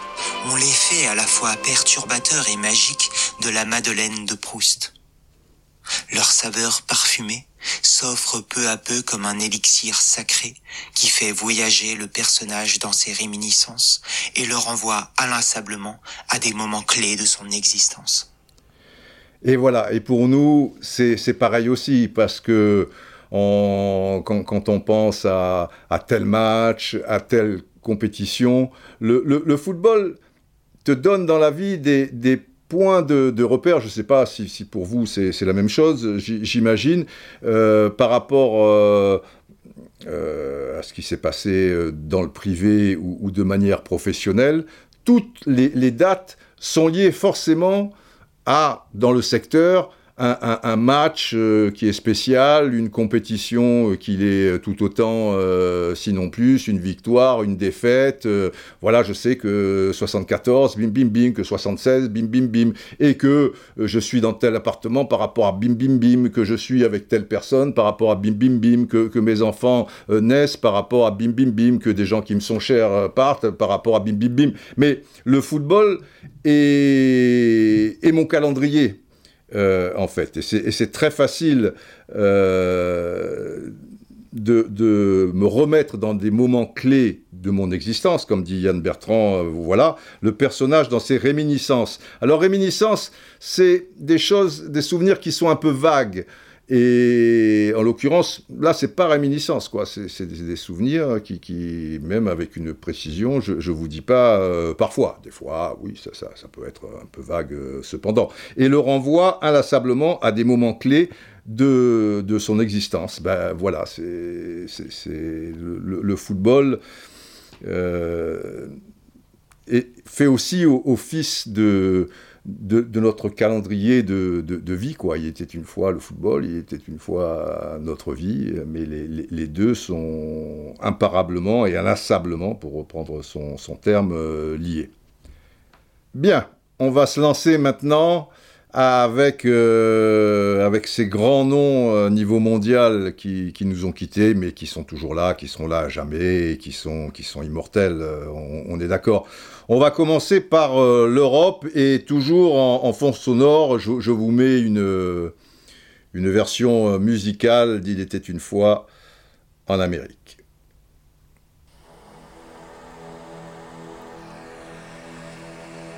ont l'effet à la fois perturbateur et magique de la Madeleine de Proust. Leur saveur parfumée s'offre peu à peu comme un élixir sacré qui fait voyager le personnage dans ses réminiscences et le renvoie inlassablement à des moments clés de son existence. Et voilà, et pour nous, c'est pareil aussi, parce que quand, on pense à, tel match, à telle compétition, le, football, te donne dans la vie des, des points de, repère. Je ne sais pas si, pour vous c'est la même chose, j'imagine, euh, par rapport euh, euh, à ce qui s'est passé dans le privé ou, de manière professionnelle. Toutes les dates sont liées forcément à, dans le secteur, un, match euh, qui est spécial, une compétition euh, qui est tout autant, euh, sinon plus, une victoire, une défaite. voilà, je sais que 74, bim bim bim, que 76, bim bim bim, et que je suis dans tel appartement par rapport à bim bim bim, que je suis avec telle personne par rapport à bim bim bim, que, que mes enfants naissent par rapport à bim bim bim, que des gens qui me sont chers partent par rapport à bim bim bim. Mais le football est mon calendrier. Euh, en fait. Et c'est très facile euh, de, me remettre dans des moments clés de mon existence, comme dit Yann Bertrand, euh, voilà, le personnage dans ses réminiscences. Alors réminiscences, c'est des choses, des souvenirs qui sont un peu vagues. Et en l'occurrence, là, c'est pas réminiscence, quoi. C'est des, souvenirs qui, même avec une précision, je, ne vous dis pas euh, parfois. Des fois, oui, ça, ça, ça, peut être un peu vague euh, cependant. Et le renvoie inlassablement à des moments clés de, de son existence. Ben voilà, c'est le, le, football. Euh, et fait aussi office de, de, notre calendrier de, vie. Quoi. Il était une fois le football, il était une fois notre vie, mais les, deux sont imparablement et inlassablement, pour reprendre son, terme, euh, liés. Bien, on va se lancer maintenant avec, euh, avec ces grands noms euh, niveau mondial qui, nous ont quittés, mais qui sont toujours là, qui seront là à jamais, qui sont, qui sont immortels, on est d'accord. On va commencer par euh, l'Europe et toujours en, fond sonore, je, vous mets une, une version euh, musicale d'Il était une fois en Amérique.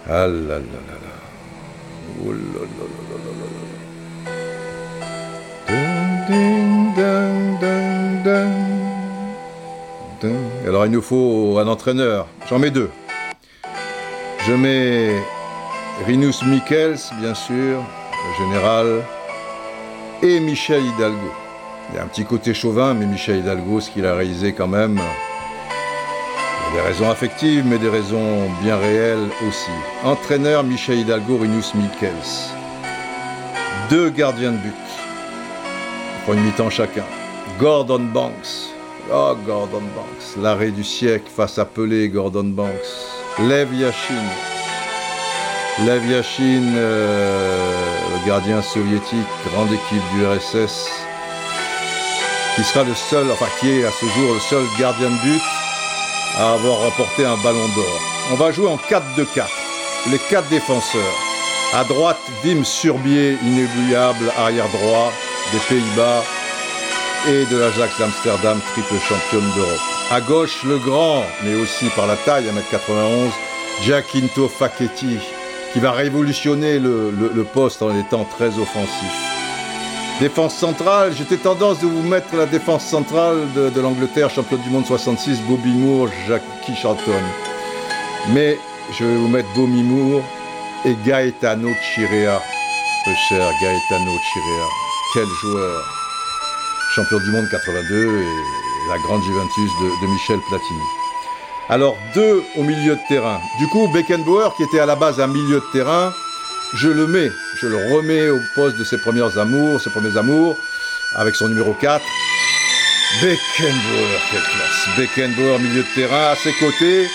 Ah là là là là. Alors il nous faut un entraîneur. J'en mets deux. Je mets Rinus Michels, bien sûr, le général, et Michel Hidalgo. Il y a un petit côté chauvin, mais Michel Hidalgo, ce qu'il a réalisé quand même, des raisons affectives, mais des raisons bien réelles aussi. Entraîneur Michel Hidalgo, Rinus Michels. Deux gardiens de but. Pour une mi-temps chacun. Gordon Banks. Oh, Gordon Banks. L'arrêt du siècle face à Gordon Banks. Lev Yashin. Lev Yashin, euh, le gardien soviétique, grande équipe du RSS, qui sera le seul, enfin qui est à ce jour le seul gardien de but à avoir remporté un ballon d'or. On va jouer en 4-2-4. Les quatre défenseurs. À droite, Wim Surbier, inébouillable arrière droit des Pays-Bas et de l'Ajax d'Amsterdam, triple championne d'Europe. À gauche, le grand, mais aussi par la taille, 1m91, Giacinto Facchetti, qui va révolutionner le, poste en étant très offensif. Défense centrale, j'étais tendance de vous mettre la défense centrale de, l'Angleterre, champion du monde 66, Bobby Moore, Jackie Charlton. Mais je vais vous mettre Bobby Moore et Gaetano Chirea, le cher Gaetano Chirea. Quel joueur Champion du monde 82 et la grande Juventus de, Michel Platini. Alors deux au milieu de terrain. Du coup, Beckenbauer, qui était à la base un milieu de terrain, je le mets, je le remets au poste de ses premiers amours, ses premiers amours, avec son numéro 4. Beckenbauer, quelle classe. Beckenbauer, milieu de terrain, à ses côtés.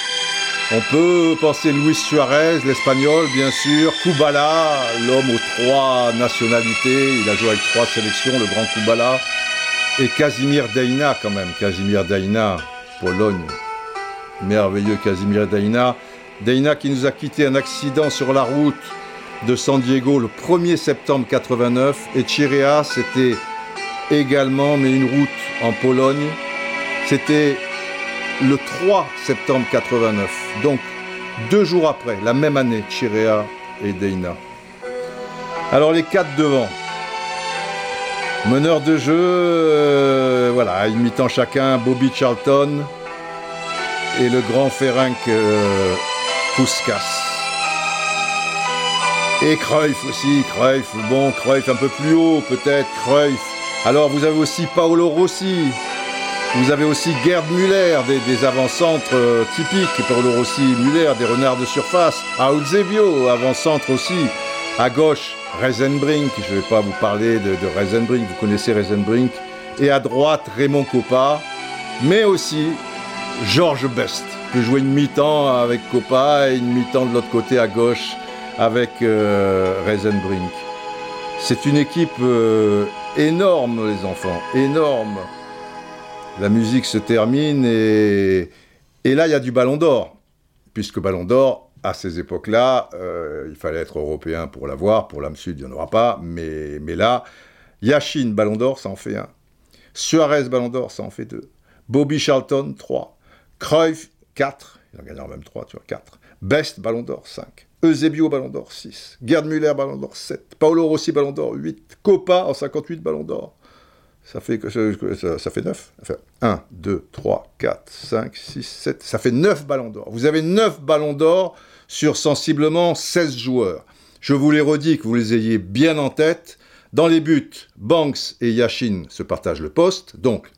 On peut penser Luis Suarez, l'espagnol, bien sûr. Kubala, l'homme aux trois nationalités. Il a joué avec trois sélections, le grand Kubala. Et Casimir Daina quand même, Casimir Daina, Pologne, merveilleux Casimir Daina. Daina qui nous a quitté un accident sur la route de San Diego le 1er septembre 89 et Chirea c'était également mais une route en Pologne. C'était le 3 septembre 89. Donc deux jours après, la même année, Chirea et Daina. Alors les quatre devant. Meneur de jeu, euh, voilà, imitant chacun Bobby Charlton et le grand Ferenc euh, Puskas. Et Cruyff aussi, Cruyff, bon, Cruyff un peu plus haut peut-être, Cruyff. Alors vous avez aussi Paolo Rossi, vous avez aussi Gerd Müller, des, avant-centres euh, typiques, Paolo Rossi, Müller, des renards de surface, Eusebio, avant-centre aussi, à gauche, Reisenbrink, je ne vais pas vous parler de, de Reisenbrink, vous connaissez Reisenbrink, et à droite, Raymond Coppa, mais aussi Georges Best, qui jouait une mi-temps avec Coppa et une mi-temps de l'autre côté à gauche avec euh, Reisenbrink. C'est une équipe euh, énorme, les enfants, énorme. La musique se termine et, là, il y a du ballon d'or. Puisque ballon d'or, à ces époques-là, euh, il fallait être européen pour l'avoir. Pour l'âme sud, il n'y en aura pas. Mais, là, Yashin, ballon d'or, ça en fait un. Suarez, ballon d'or, ça en fait deux. Bobby Charlton, trois. Cruyff, quatre. Il en gagnera même trois, tu vois, quatre. Best, ballon d'or, cinq. Eusebio Ballon d'Or 6, Gerd Müller Ballon d'Or 7, Paolo Rossi Ballon d'Or 8, Copa en 58 Ballon d'Or. Ça fait, ça, ça fait 9. Enfin, 1, 2, 3, 4, 5, 6, 7. Ça fait 9 ballons d'or. Vous avez 9 ballons d'or sur sensiblement 16 joueurs. Je vous les redis que vous les ayez bien en tête. Dans les buts, Banks et Yashin se partagent le poste. Donc,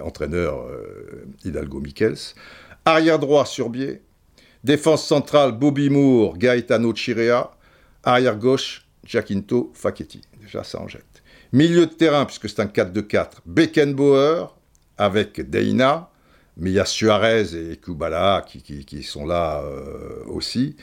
entraîneur euh, Hidalgo Michels. Arrière droit, Surbier. Défense centrale, Bobby Moore, Gaetano Chirea. Arrière gauche, Giacinto Facchetti. Déjà, ça en jette. Milieu de terrain, puisque c'est un 4-2-4, Beckenbauer avec Deina, mais il y a Suarez et Kubala qui, sont là euh, aussi.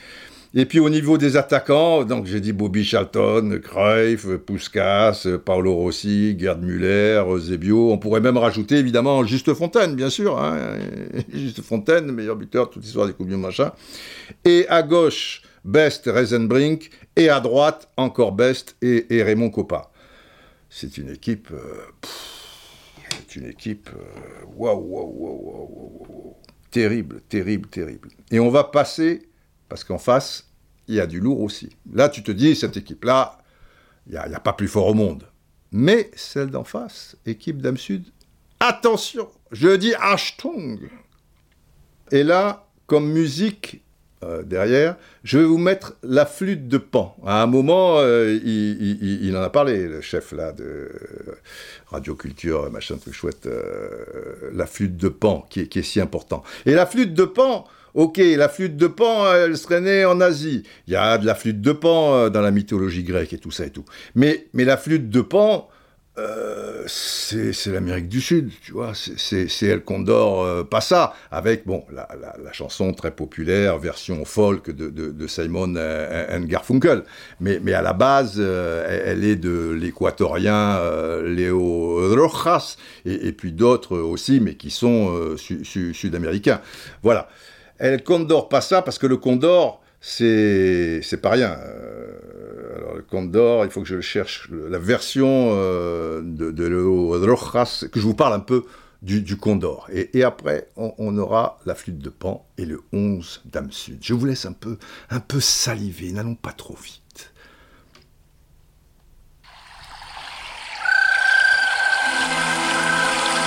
Et puis au niveau des attaquants, donc j'ai dit Bobby Charlton, Cruyff, Puskas, Paolo Rossi, Gerd Müller, Zebio. On pourrait même rajouter évidemment Juste Fontaine, bien sûr. Hein. Juste Fontaine, meilleur buteur, toute l'histoire des Coupes du machin. Et à gauche, Best, Reisenbrink. Et à droite, encore Best et, Raymond Coppa. C'est une équipe. Euh, c'est une équipe. Euh, waouh, waouh, waouh, waouh. Terrible, terrible, terrible. Et on va passer parce qu'en face, il y a du lourd aussi. Là, tu te dis, cette équipe-là, il n'y a, pas plus fort au monde. Mais celle d'en face, équipe d'Am Sud, attention, je dis Ashtung. Et là, comme musique euh, derrière, je vais vous mettre la flûte de Pan. À un moment, euh, il, en a parlé, le chef là de Radio Culture, machin truc chouette, euh, la flûte de Pan, qui qui est si important. Et la flûte de Pan, Ok, la flûte de Pan, elle serait née en Asie. Il y a de la flûte de Pan euh, dans la mythologie grecque et tout ça et tout. Mais, mais la flûte de Pan, euh, c'est l'Amérique du Sud, tu vois, c'est El Condor euh, Passa, avec, bon, la, chanson très populaire, version folk de, Simon and Garfunkel. Mais, mais à la base, elle, est de l'équatorien Léo Rojas, et, puis d'autres aussi, mais qui sont sud-américains. Voilà. El Condor pas ça parce que le Condor, c'est c'est pas rien. Euh, alors le Condor, il faut que je cherche la version euh, de, de Rojas, que je vous parle un peu du, Condor. Et, après, on, aura la flûte de Pan et le 11 Dame Sud. Je vous laisse un peu, un peu saliver, n'allons pas trop vite.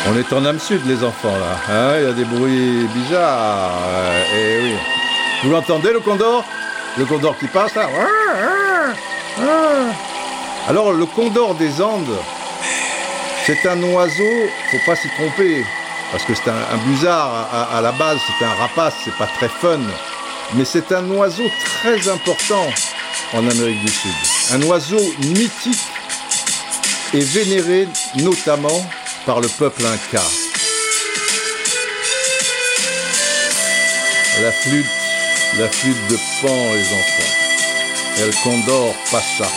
On est en âme sud, les enfants, là. Hein, il y a des bruits bizarres. et eh oui. Vous l'entendez, le condor? Le condor qui passe, là? Alors, le condor des Andes, c'est un oiseau, faut pas s'y tromper, parce que c'est un, un à, à, la base, c'est un rapace, c'est pas très fun. Mais c'est un oiseau très important en Amérique du Sud. Un oiseau mythique et vénéré notamment par le peuple inca. La flûte, la flûte de Pan, les enfants. El Condor passa.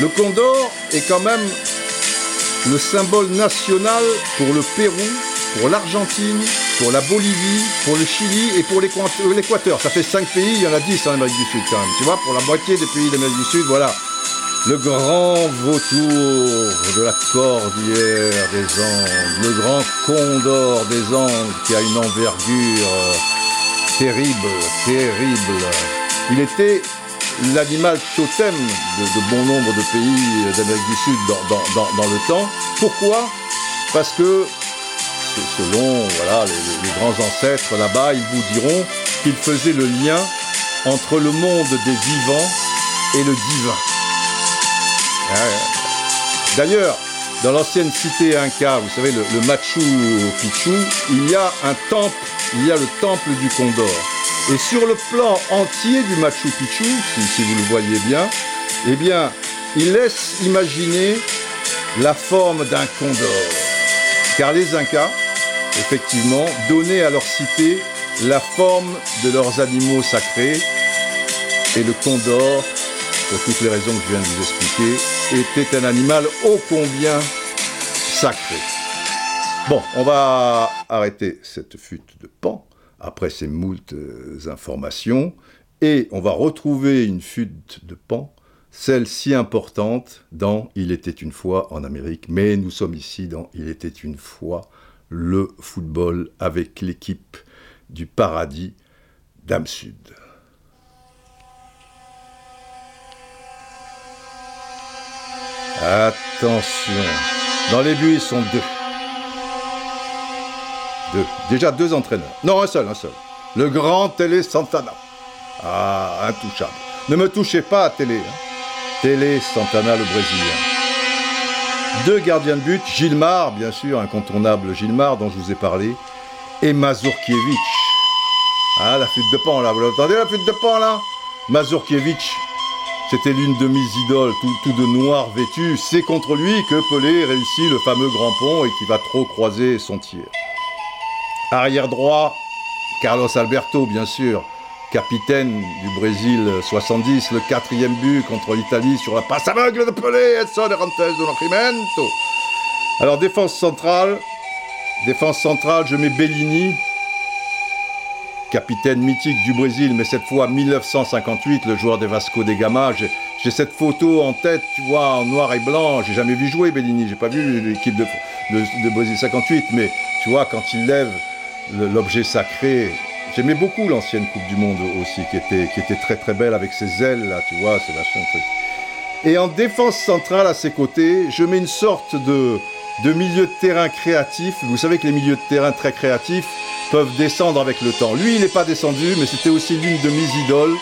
Le Condor est quand même le symbole national pour le Pérou, pour l'Argentine, pour la Bolivie, pour le Chili et pour l'Équateur. Ça fait 5 pays, il y en a 10 en Amérique du Sud quand même. Tu vois, pour la moitié des pays d'Amérique du Sud, voilà le grand vautour de la cordillère des Andes, le grand condor des Andes qui a une envergure terrible, terrible. Il était l'animal totem de, bon nombre de pays d'Amérique du Sud dans, le temps. Pourquoi? Parce que, selon les grands ancêtres là-bas, ils vous diront qu'il faisait le lien entre le monde des vivants et le divin. D'ailleurs, dans l'ancienne cité Inca, vous savez, le, Machu Picchu, il y a un temple, il y a le temple du Condor. Et sur le plan entier du Machu Picchu, si, vous le voyez bien, eh bien, il laisse imaginer la forme d'un condor. Car les Incas, effectivement, donnaient à leur cité la forme de leurs animaux sacrés. Et le condor, pour toutes les raisons que je viens de vous expliquer, était un animal ô combien sacré. Bon, on va arrêter cette fuite de pan après ces moultes euh, informations et on va retrouver une fuite de pan, celle si importante dans Il était une fois en Amérique, mais nous sommes ici dans Il était une fois le football avec l'équipe du paradis d'Am Sud. Attention, dans les buts, ils sont deux. Deux. Déjà deux entraîneurs. Non, un seul, un seul. Le grand Télé Santana. Ah, intouchable. Ne me touchez pas à Télé. Hein. Télé Santana, le Brésilien. Deux gardiens de but, Gilmar, bien sûr, incontournable Gilmar, dont je vous ai parlé, et Mazurkiewicz. Ah, la flûte de pan, là, vous l'entendez, la flûte de pan, là? Mazurkiewicz, c'était l'une de mes idoles, tout, de noir vêtu. C'est contre lui que Pelé réussit le fameux grand pont et qui va trop croiser son tir. Arrière droit, Carlos Alberto, bien sûr, capitaine du Brésil 70, le quatrième but contre l'Italie sur la passe aveugle de Pelé, Edson Rantes de Nascimento. Alors défense centrale, défense centrale, je mets Bellini, capitaine mythique du Brésil, mais cette fois 1958, le joueur des Vasco de Gama. J'ai cette photo en tête, tu vois, en noir et blanc. J'ai jamais vu jouer Bellini, j'ai pas vu l'équipe de, Brésil 58, mais tu vois, quand il lève l'objet sacré, j'aimais beaucoup l'ancienne Coupe du Monde aussi, qui était, très très belle avec ses ailes, là, tu vois, c'est vachement. Et en défense centrale à ses côtés, je mets une sorte de, de milieu de terrain créatif. Vous savez que les milieux de terrain très créatifs peuvent descendre avec le temps. Lui, il n'est pas descendu, mais c'était aussi l'une de mes idoles,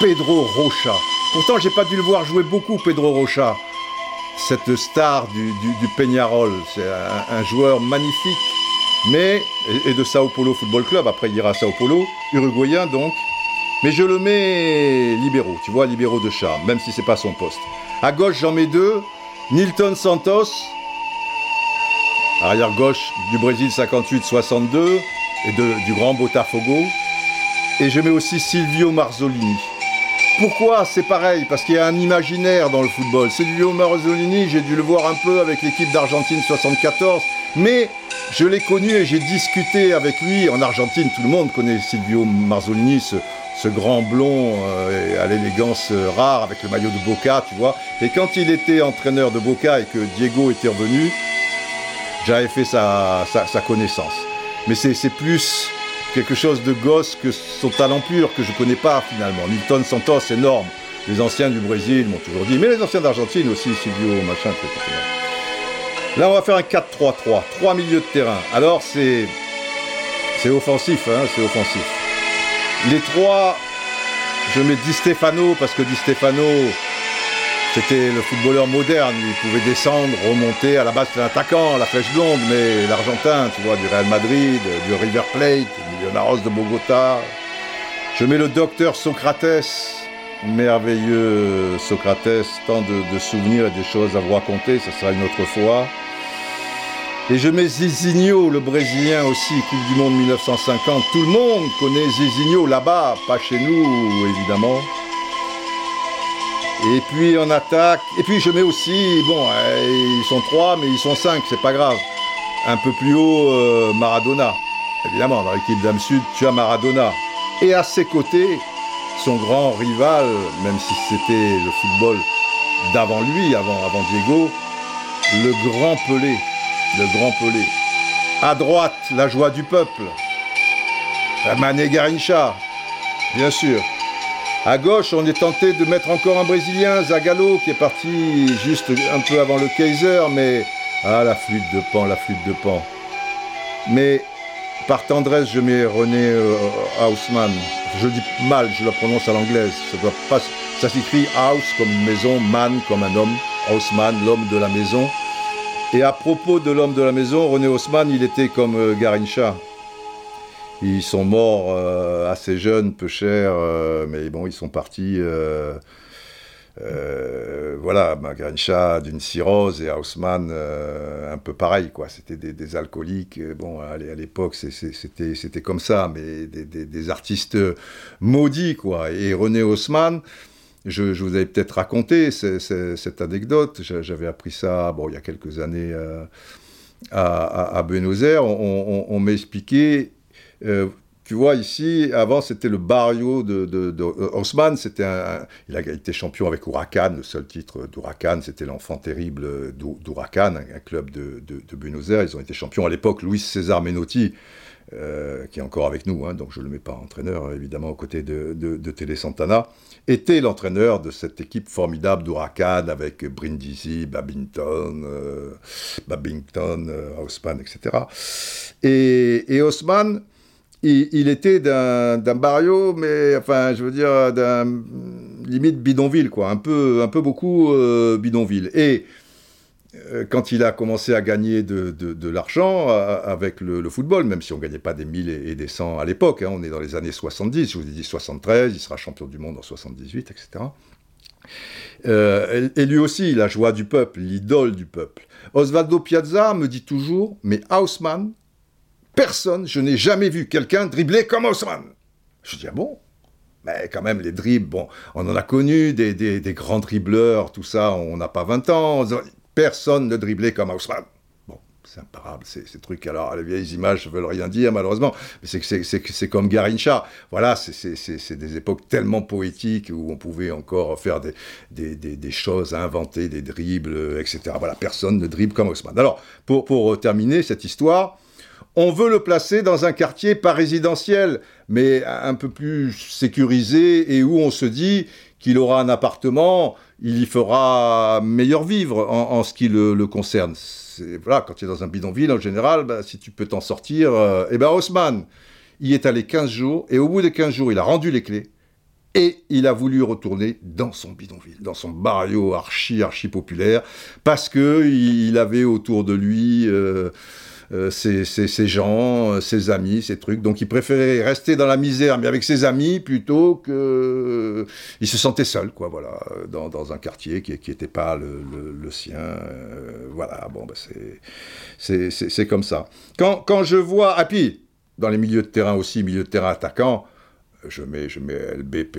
Pedro Rocha. Pourtant, j'ai pas dû le voir jouer beaucoup, Pedro Rocha. Cette star du, du, Peñarol, c'est un, joueur magnifique, mais et, de Sao Paulo Football Club. Après, il ira à Sao Paulo, uruguayen donc. Mais je le mets libéraux, tu vois, libéraux de charme, même si c'est pas son poste. À gauche, j'en mets deux. Nilton Santos, arrière gauche du Brésil 58-62 et du grand Botafogo. Et je mets aussi Silvio Marzolini. Pourquoi C'est pareil, parce qu'il y a un imaginaire dans le football. Silvio Marzolini, j'ai dû le voir un peu avec l'équipe d'Argentine 74, mais je l'ai connu et j'ai discuté avec lui. En Argentine, tout le monde connaît Silvio Marzolini, ce, grand blond euh, à l'élégance rare avec le maillot de Boca, tu vois. Et quand il était entraîneur de Boca et que Diego était revenu, j'avais fait sa, connaissance. Mais c'est plus quelque chose de gosse que son talent pur que je connais pas finalement. Milton Santos, énorme. Les anciens du Brésil m'ont toujours dit, mais les anciens d'Argentine aussi, Silvio, machin, etc. Là, on va faire un 4-3-3, trois milieux de terrain. Alors, c'est c'est offensif, hein, c'est offensif. Les trois, je mets Di Stefano parce que Di Stefano, c'était le footballeur moderne, il pouvait descendre, remonter, à la base c'était l'attaquant, la flèche blonde, mais l'Argentin, tu vois, du Real Madrid, du River Plate, Millonarios de Bogota. Je mets le docteur Socrates, merveilleux Socrates, tant de, souvenirs et de choses à vous raconter, ça sera une autre fois. Et je mets Zizinho, le Brésilien aussi, Coupe du Monde 1950. Tout le monde connaît Zizinho là-bas, pas chez nous, évidemment. Et puis on attaque. Et puis je mets aussi, bon, euh, ils sont trois, mais ils sont cinq, c'est pas grave. Un peu plus haut, euh, Maradona. Évidemment, dans l'équipe d'Am Sud, tu as Maradona. Et à ses côtés, son grand rival, même si c'était le football d'avant lui, avant, avant Diego, le grand Pelé. Le grand Pelé. À droite, la joie du peuple. Mané Garincha, bien sûr. À gauche, on est tenté de mettre encore un Brésilien, Zagallo, qui est parti juste un peu avant le Kaiser, mais... Ah, la flûte de pan, la flûte de pan. Mais par tendresse, je mets René euh, Haussmann, je dis mal, je la prononce à l'anglaise. Ça pas, s'écrit house comme maison, man comme un homme, Haussmann, l'homme de la maison. Et à propos de l'homme de la maison, René Haussmann, il était comme euh, Garincha. Ils sont morts euh, assez jeunes, peu chers, euh, mais bon, ils sont partis. voilà, Garincha d'une cirrhose et Haussmann un peu pareil, quoi. C'était des, alcooliques. Bon, à l'époque, c'était comme ça, mais des, artistes maudits, quoi. Et René Haussmann, je, vous avais peut-être raconté cette anecdote. J'avais appris ça bon, il y a quelques années euh, à, Buenos Aires. On, m'a expliqué. Euh, tu vois, ici, avant, c'était le barrio de, de, C'était il a été champion avec Huracan. Le seul titre d'Huracan, c'était l'enfant terrible d'Huracan, un club de, Buenos Aires. Ils ont été champions à l'époque. Luis César Menotti, euh, qui est encore avec nous, hein, donc je ne le mets pas entraîneur, évidemment, aux côtés de, de Télé Santana était l'entraîneur de cette équipe formidable d'Huracan avec Brindisi, Babington, euh, Babington, euh, Haussmann, etc. Et, et Haussmann, il, était d'un barrio, mais enfin, je veux dire, d'un limite bidonville, quoi, un peu, un peu beaucoup euh, bidonville. Et euh, quand il a commencé à gagner de, l'argent euh, avec le, football, même si on ne gagnait pas des 1000 et, des 100 à l'époque, hein, on est dans les années 70, je vous ai dit 73, il sera champion du monde en 78, etc. Euh, et, lui aussi, la joie du peuple, l'idole du peuple. Osvaldo Piazza me dit toujours, mais Haussmann, personne, je n'ai jamais vu quelqu'un dribbler comme Haussmann. Je dis, ah bon? Mais quand même, les dribbles, bon, on en a connu des, grands dribbleurs, tout ça, on n'a pas 20 ans. Personne ne driblait comme Haussmann. Bon, c'est imparable, ces, trucs. Alors, les vieilles images ne veulent rien dire, malheureusement. Mais c'est comme Garincha. Voilà, c'est des époques tellement poétiques où on pouvait encore faire des, des, choses, inventer des dribbles, etc. Voilà, personne ne dribble comme Haussmann. Alors, pour, pour terminer cette histoire, on veut le placer dans un quartier pas résidentiel, mais un peu plus sécurisé et où on se dit qu'il aura un appartement il y fera meilleur vivre en, ce qui le, concerne. Voilà, quand tu es dans un bidonville, en général, bah, si tu peux t'en sortir... Euh, eh bien, Haussmann, il est allé 15 jours, et au bout des 15 jours, il a rendu les clés, et il a voulu retourner dans son bidonville, dans son barrio archi, archi populaire, parce que il avait autour de lui... Euh, euh, ses, gens, euh, ses amis, ses trucs. Donc il préférait rester dans la misère, mais avec ses amis, plutôt que... Euh, il se sentait seul, quoi, voilà, dans, un quartier qui n'était pas le, sien. voilà, bon, bah, c'est comme ça. Quand, quand je vois... Ah puis, dans les milieux de terrain aussi, milieu de terrain attaquant, je mets, je mets LBP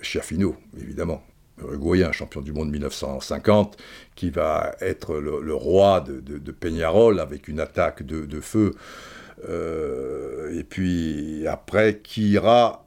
Chiafino, évidemment uruguayen, champion du monde 1950, qui va être le, roi de, Peñarol avec une attaque de, feu. Euh, et puis après, qui ira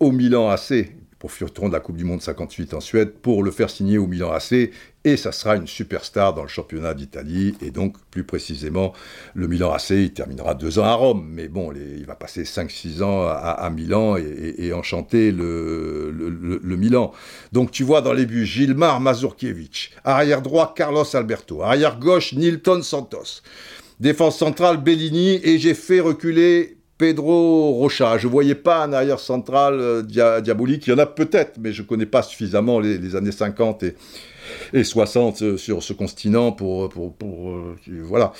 au Milan AC profiteront de la Coupe du Monde 58 en Suède pour le faire signer au Milan AC et ça sera une superstar dans le championnat d'Italie et donc plus précisément le Milan AC il terminera deux ans à Rome mais bon il va passer 5-6 ans à, Milan et, enchanter le, le, Milan. Donc tu vois dans les buts Gilmar Mazurkiewicz. Arrière droit Carlos Alberto. Arrière gauche Nilton Santos. Défense centrale Bellini et j'ai fait reculer Pedro Rocha. Je ne voyais pas un arrière central euh, diabolique. Il y en a peut-être, mais je ne connais pas suffisamment les, années 50 et, 60 euh, sur ce continent pour, pour, euh, voilà,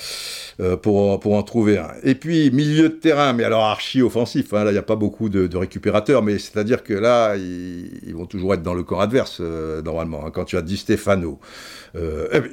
pour, pour en trouver un. Et puis, milieu de terrain, mais alors archi offensif. Hein. là, il n'y a pas beaucoup de, récupérateurs, mais c'est-à-dire que là, ils, vont toujours être dans le camp adverse, normalement. Hein. quand tu as Di Stefano,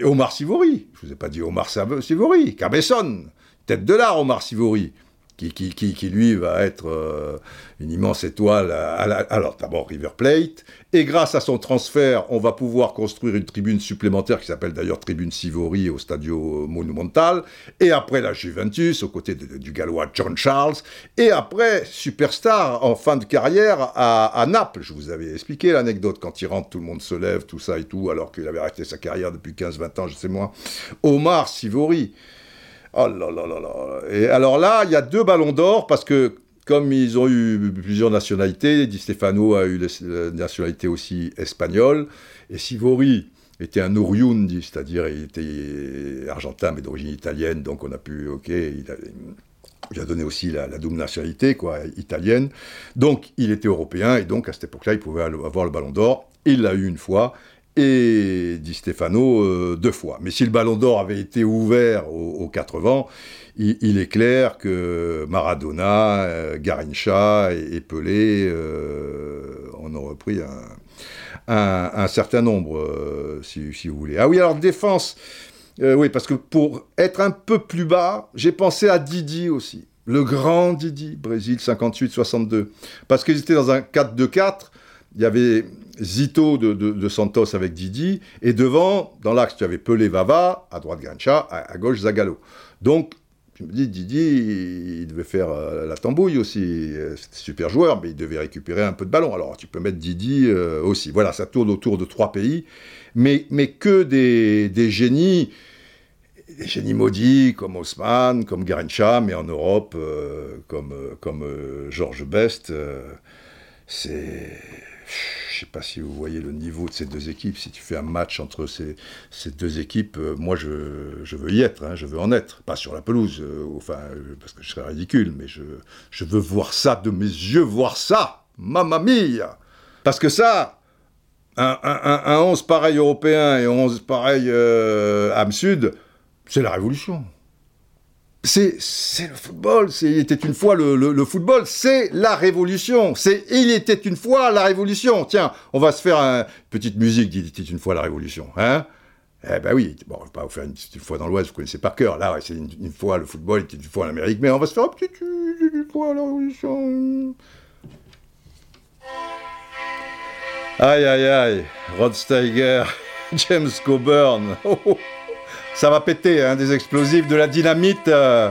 Omar Sivori, je ne vous ai pas dit Omar Sivori, Cabesson, tête de l'art, Omar Sivori qui, qui, qui, lui va être euh, une immense étoile. À alors d'abord River Plate, et grâce à son transfert, on va pouvoir construire une tribune supplémentaire qui s'appelle d'ailleurs Tribune Sivori au Stadio Monumental, et après la Juventus aux côtés du gallois John Charles, et après superstar en fin de carrière à, Naples. Je vous avais expliqué l'anecdote quand il rentre, tout le monde se lève, tout ça et tout, alors qu'il avait arrêté sa carrière depuis 15-20 ans, je sais moi. Omar Sivori. Oh là là là là. Et alors là, il y a deux ballons d'or parce que comme ils ont eu plusieurs nationalités, Di Stefano a eu la nationalité aussi espagnole, et Sivori était un Oriundi, c'est-à-dire il était argentin mais d'origine italienne, donc on a pu, ok, Il a donné aussi la, double nationalité, quoi, italienne. Donc, il était européen, et donc, à cette époque-là, il pouvait avoir le ballon d'or. Il l'a eu une fois, et Di Stefano euh, deux fois. Mais si le ballon d'or avait été ouvert aux, quatre vents, il, est clair que Maradona, euh, Garincha et, Pelé euh, en ont repris un, certain nombre, si, si, vous voulez. Ah oui, alors défense. oui, parce que pour être un peu plus bas, j'ai pensé à Didi aussi. Le grand Didi, Brésil 58-62. Parce qu'ils étaient dans un 4-2-4. Il y avait Zito de, Santos avec Didi, et devant, dans l'axe, tu avais Pelé Vava, à droite Gancha, à, gauche Zagallo. Donc, je me dis, Didi, il devait faire euh, la tambouille aussi. Euh, c'était super joueur, mais il devait récupérer un peu de ballon. Alors, tu peux mettre Didi euh, aussi. Voilà, ça tourne autour de trois pays, mais, mais que des, des génies des génies maudits comme Haussmann, comme Garincha, mais en Europe, comme, comme Georges Best, c'est je ne sais pas si vous voyez le niveau de ces deux équipes. Si tu fais un match entre ces, deux équipes, euh, moi je, veux y être, hein, je veux en être. Pas sur la pelouse, euh, euh, parce que je serais ridicule, mais je, veux voir ça de mes yeux, voir ça, mamma mia Parce que ça, un, un, un 11 pareil européen et un 11 pareil âme sud, c'est la révolution c'est le football. Il était une fois le, football, c'est la révolution. C'est il était une fois la révolution. Tiens, on va se faire une petite musique d'il était une fois la révolution, hein Eh ben oui. Bon, on va pas vous faire une, fois dans l'Ouest, vous connaissez par cœur. Là, c'est une, fois le football, une fois en Amérique, mais on va se faire une petite une fois la révolution. Aïe aïe aïe, Rod Steiger, James Coburn. Oh, oh. Ça va péter, hein, des explosifs, de la dynamite. Euh.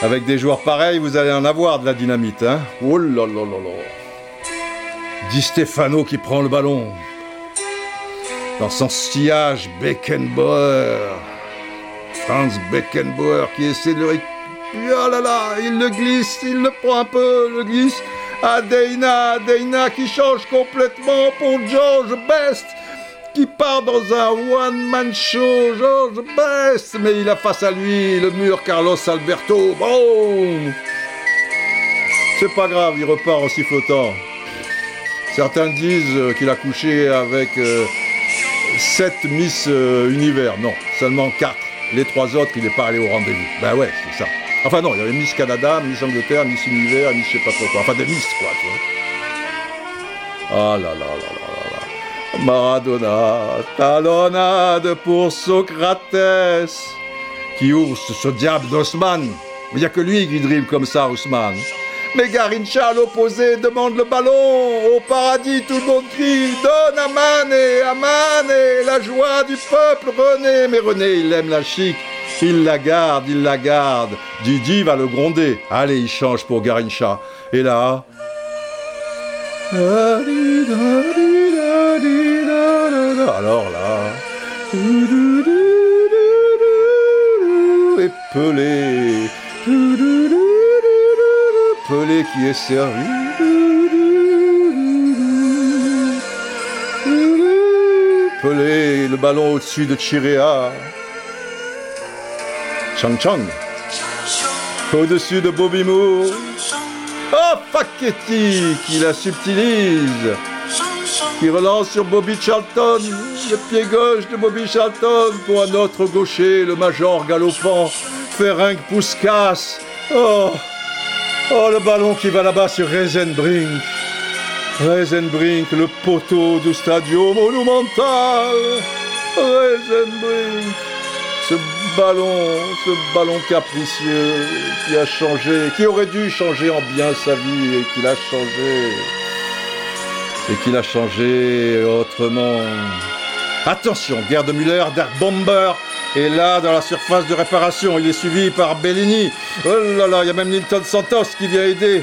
Avec des joueurs pareils, vous allez en avoir de la dynamite. Hein. Oh là là là là. Di Stefano qui prend le ballon. Dans son sillage, Beckenbauer. Franz Beckenbauer qui essaie de le Oh là là, il le glisse, il le prend un peu, le glisse. Ah, Deina, Deina qui change complètement pour George Best qui part dans un one-man show, George Best, mais il a face à lui le mur Carlos Alberto. Bon C'est pas grave, il repart en sifflotant. Certains disent euh, qu'il a couché avec euh, sept Miss euh, Univers. Non, seulement quatre. Les trois autres, il n'est pas allé au rendez-vous. Ben ouais, c'est ça. Enfin non, il y avait Miss Canada, Miss Angleterre, Miss Univers, Miss je sais pas trop quoi. Enfin des Miss quoi, tu vois. Ah là là là là. Maradona, talonnade pour Socrates, qui ouvre ce, diable d'Osman. Il n'y a que lui qui dribble comme ça, Ousmane. Mais Garincha, à l'opposé, demande le ballon. Au paradis, tout le monde crie Donne à Mané, à Mané, la joie du peuple, René. Mais René, il aime la chic. Il la garde, il la garde. Didi va le gronder. Allez, il change pour Garincha. Et là. Alors là. Et Pelé. Pelé qui est servi. Pelé, le ballon au-dessus de Chirea. Chang Chang. Au-dessus de Bobby Moore. Oh, Facchetti qui la subtilise qui relance sur Bobby Charlton, le pied gauche de Bobby Charlton pour un autre gaucher, le major galopant, Ferenc Puskas. Oh, oh, le ballon qui va là-bas sur Reisenbrink. Reisenbrink, le poteau du Stadio Monumental. Reisenbrink, ce ballon, ce ballon capricieux qui a changé, qui aurait dû changer en bien sa vie et qui l'a changé et qu'il a changé autrement. Attention, guerre de Müller, Dark Bomber est là dans la surface de réparation. Il est suivi par Bellini. Oh là là, il y a même Nilton Santos qui vient aider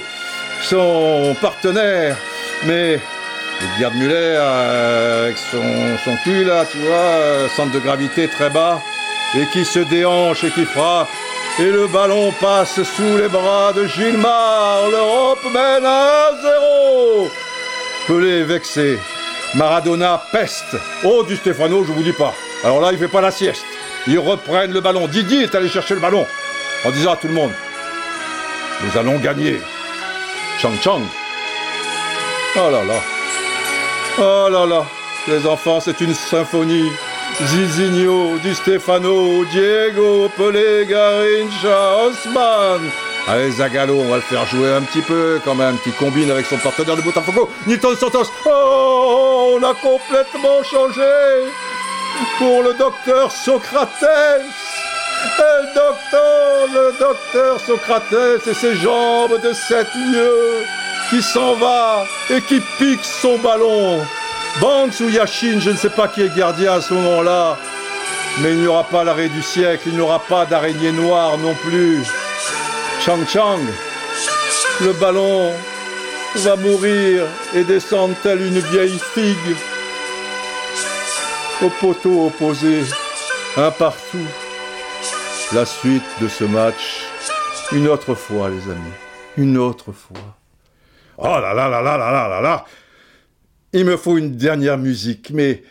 son partenaire. Mais Gerd Müller, euh, avec son, son cul là, tu vois, euh, centre de gravité très bas, et qui se déhanche et qui frappe. Et le ballon passe sous les bras de Gilmar. L'Europe mène à zéro. Pelé vexé. Maradona peste. Oh, du Stefano, je vous dis pas. Alors là, il fait pas la sieste. Ils reprennent le ballon. Didier est allé chercher le ballon. en disant à tout le monde, nous allons gagner. Chang Chang. Oh là là. Oh là là. Les enfants, c'est une symphonie. Zizinho, Di Stefano, Diego, Pelé, Garincha, Osman. Allez, Zagalo, on va le faire jouer un petit peu quand même, qui combine avec son partenaire de Botafogo, Nilton Santos. Oh, on a complètement changé pour le docteur Socrates. Le docteur, le docteur Socrates et ses jambes de sept lieues qui s'en va et qui pique son ballon. Banks ou Yashin, je ne sais pas qui est gardien à ce moment-là, mais il n'y aura pas l'arrêt du siècle, il n'y aura pas d'araignée noire non plus. Chang Chang, le ballon va mourir et descendre telle une vieille figue au poteau opposé, un partout. La suite de ce match, une autre fois, les amis, une autre fois. Oh là là là là là là là là Il me faut une dernière musique, mais,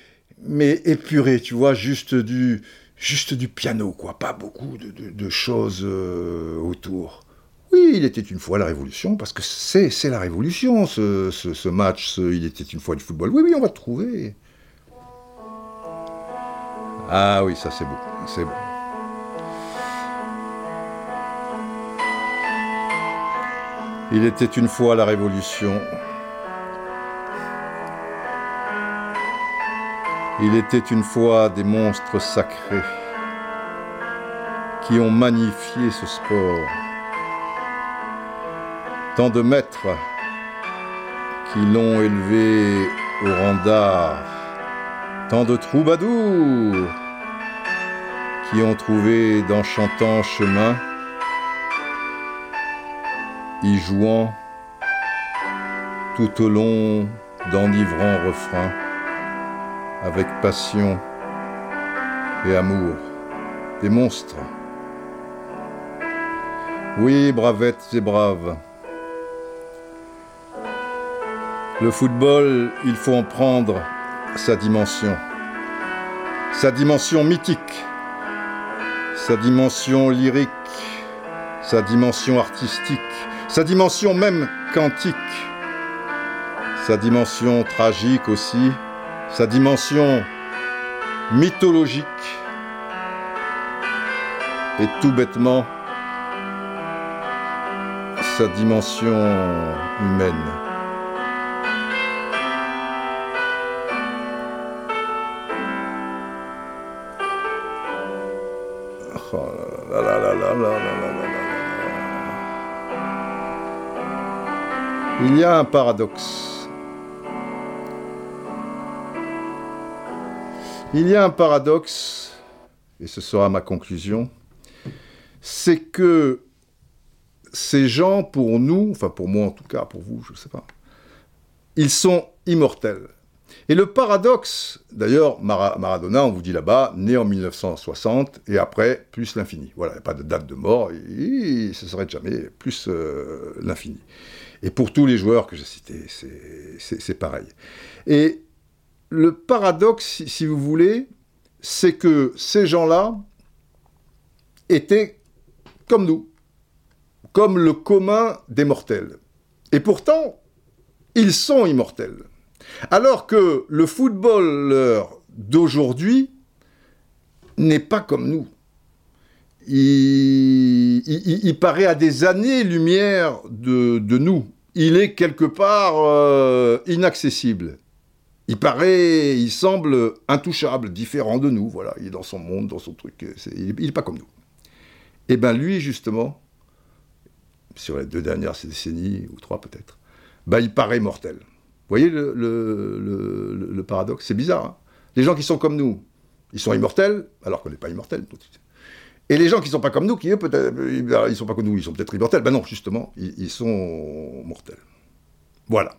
mais épurée, tu vois, juste du, piano, quoi, pas beaucoup de, choses euh, autour. Oui, il était une fois la Révolution, parce que c'est, c'est la Révolution, ce, match, il était une fois du football. Oui, oui, on va trouver. Ah oui, ça c'est beau, c'est beau. Il était une fois la Révolution. Il était une fois des monstres sacrés qui ont magnifié ce sport. Tant de maîtres qui l'ont élevé au rang d'art. Tant de troubadours qui ont trouvé d'enchantants chemins y jouant tout au long d'enivrants refrains, avec passion et amour, des monstres. Oui, bravettes et braves. Le football, il faut en prendre sa dimension, sa dimension mythique, sa dimension lyrique, sa dimension artistique, sa dimension même quantique, sa dimension tragique aussi, sa dimension mythologique et tout bêtement sa dimension humaine. Il y a un paradoxe. Il y a un paradoxe, et ce sera ma conclusion, c'est que ces gens, pour nous, enfin pour moi en tout cas, pour vous, je ne sais pas, ils sont immortels. Et le paradoxe, d'ailleurs, Mara- Maradona, on vous dit là-bas, né en 1960, et après, plus l'infini. Voilà, il n'y a pas de date de mort, et ce serait jamais plus euh, l'infini. Et pour tous les joueurs que j'ai cités, c'est pareil. Et le paradoxe, si, vous voulez, c'est que ces gens-là étaient comme nous, comme le commun des mortels. Et pourtant, ils sont immortels. Alors que le footballeur d'aujourd'hui n'est pas comme nous. Il, paraît à des années-lumière de, de nous. Il est quelque part euh, inaccessible. Il paraît, il semble intouchable, différent de nous. Voilà, il est dans son monde, dans son truc. c'est- il n'est pas comme nous. Et bien lui, justement, sur les deux dernières décennies, ou trois peut-être, ben, il paraît mortel. Vous voyez le, paradoxe? C'est bizarre. hein les gens qui sont comme nous, ils sont immortels, alors qu'on n'est pas suite. Et les gens qui ne sont pas comme nous, qui eux, peut-être, ils sont pas comme nous, ils sont peut-être immortels. Ben non, justement, ils sont mortels. Voilà.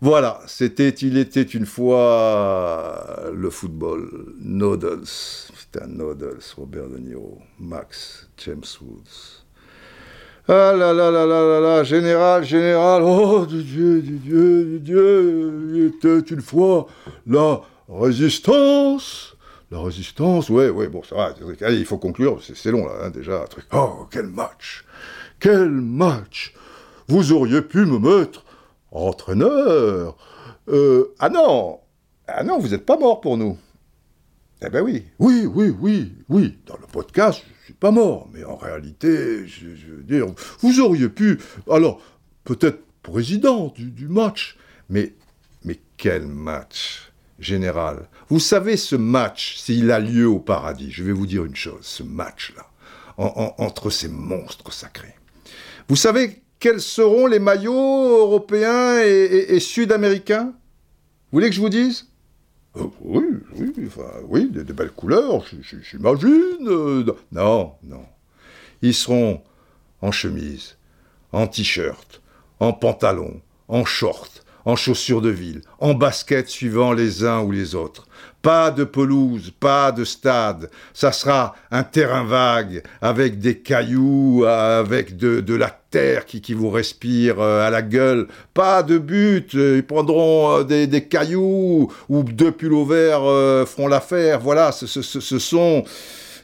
Voilà, c'était, il était une fois le football. Noodles, c'était un Noodles, Robert De Niro, Max, James Woods. Ah là là là là là là, général, général, oh du Dieu, du Dieu, du Dieu, il était une fois la résistance la résistance, ouais, ouais, bon, ça va. Allez, il faut conclure, c'est long là, hein, déjà. Un truc. Oh, quel match Quel match Vous auriez pu me mettre entraîneur. Euh, ah non Ah non, vous n'êtes pas mort pour nous. Eh ben oui, oui, oui, oui, oui. Dans le podcast, je suis pas mort, mais en réalité, je, veux dire, vous auriez pu, alors, peut-être président du, du match, mais, mais quel match général? Vous savez, ce match, s'il a lieu au paradis, je vais vous dire une chose, ce match-là, entre ces monstres sacrés. Vous savez quels seront les maillots européens et, sud-américains? Vous voulez que je vous dise? Euh, Oui, oui, enfin, oui, de, belles couleurs, j'imagine. Euh, non, non. Ils seront en chemise, en t-shirt, en pantalon, en short, en chaussures de ville, en basket suivant les uns ou les autres. Pas de pelouse, pas de stade. Ça sera un terrain vague avec des cailloux, avec de, la terre qui, qui, vous respire euh, à la gueule. Pas de but. Ils prendront euh, des, cailloux ou deux pulls verts euh, feront l'affaire. Voilà, ce, ce, sont.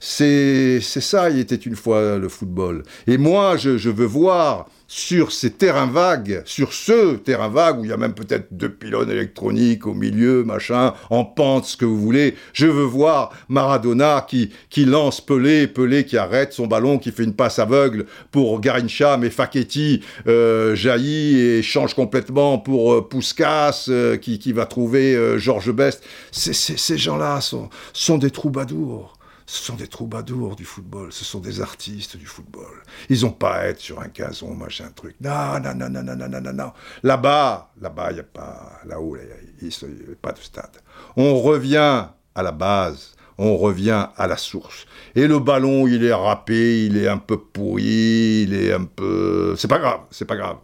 C'est ça, il était une fois le football. Et moi, je, je veux voir sur ces terrains vagues, sur ce terrain vague où il y a même peut-être deux pylônes électroniques au milieu, machin, en pente, ce que vous voulez. Je veux voir Maradona qui, qui lance Pelé, Pelé qui arrête son ballon, qui fait une passe aveugle pour Garincha, mais Facchetti euh, jaillit et change complètement pour euh, euh, qui, qui, va trouver euh, Georges Best. ces gens-là sont des troubadours. Ce sont des troubadours du football, ce sont des artistes du football. Ils n'ont pas à être sur un cason, machin truc. Non, non, non, non, non, non, non, non. Là-bas, là-bas, il n'y a pas, là-haut, il n'y a pas de stade. On revient à la base, on revient à la source. Et le ballon, il est râpé, il est un peu pourri, il est un peu... C'est pas grave, c'est pas grave.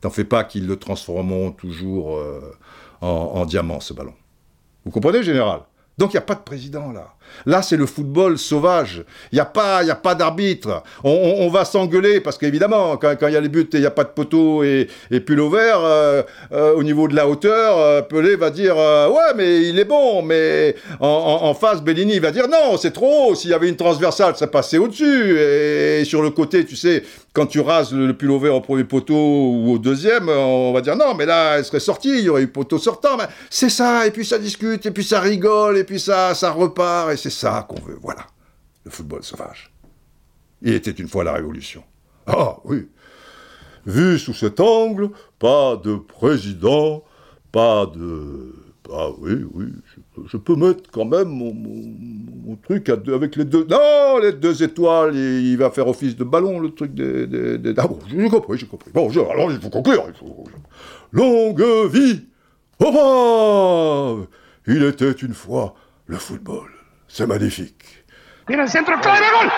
T'en fais pas qu'ils le transformeront toujours euh, en diamant, ce ballon. Vous comprenez, général? Donc il n'y a pas de président là. Là, c'est le football sauvage. Il n'y a pas, il a pas d'arbitre. On, va s'engueuler parce qu'évidemment, quand il y a les buts et il n'y a pas de poteau et, et euh, euh, au niveau de la hauteur, euh, Pelé va dire ouais, mais il est bon. Mais en, face, Bellini va dire non, c'est trop haut. S'il y avait une transversale, ça passait au-dessus. Et, sur le côté, tu sais, quand tu rases le, le pull au premier poteau ou au deuxième, on va dire non, mais là, elle serait sortie. Il y aurait eu poteau sortant. Mais c'est ça. Et puis ça discute. Et puis ça rigole. Et puis ça, ça repart. Et c'est ça qu'on veut, voilà, le football sauvage. Il était une fois la Révolution. Ah oui, vu sous cet angle, pas de président, pas de... Ah oui, oui, je, peux mettre quand même mon, truc avec les deux... Non, les deux étoiles, il, va faire office de ballon, le truc des... Ah bon, j'ai compris, j'ai compris. Bon, alors il faut conclure. Longue vie au Il était une fois le football. C'est magnifique. Clave, gol.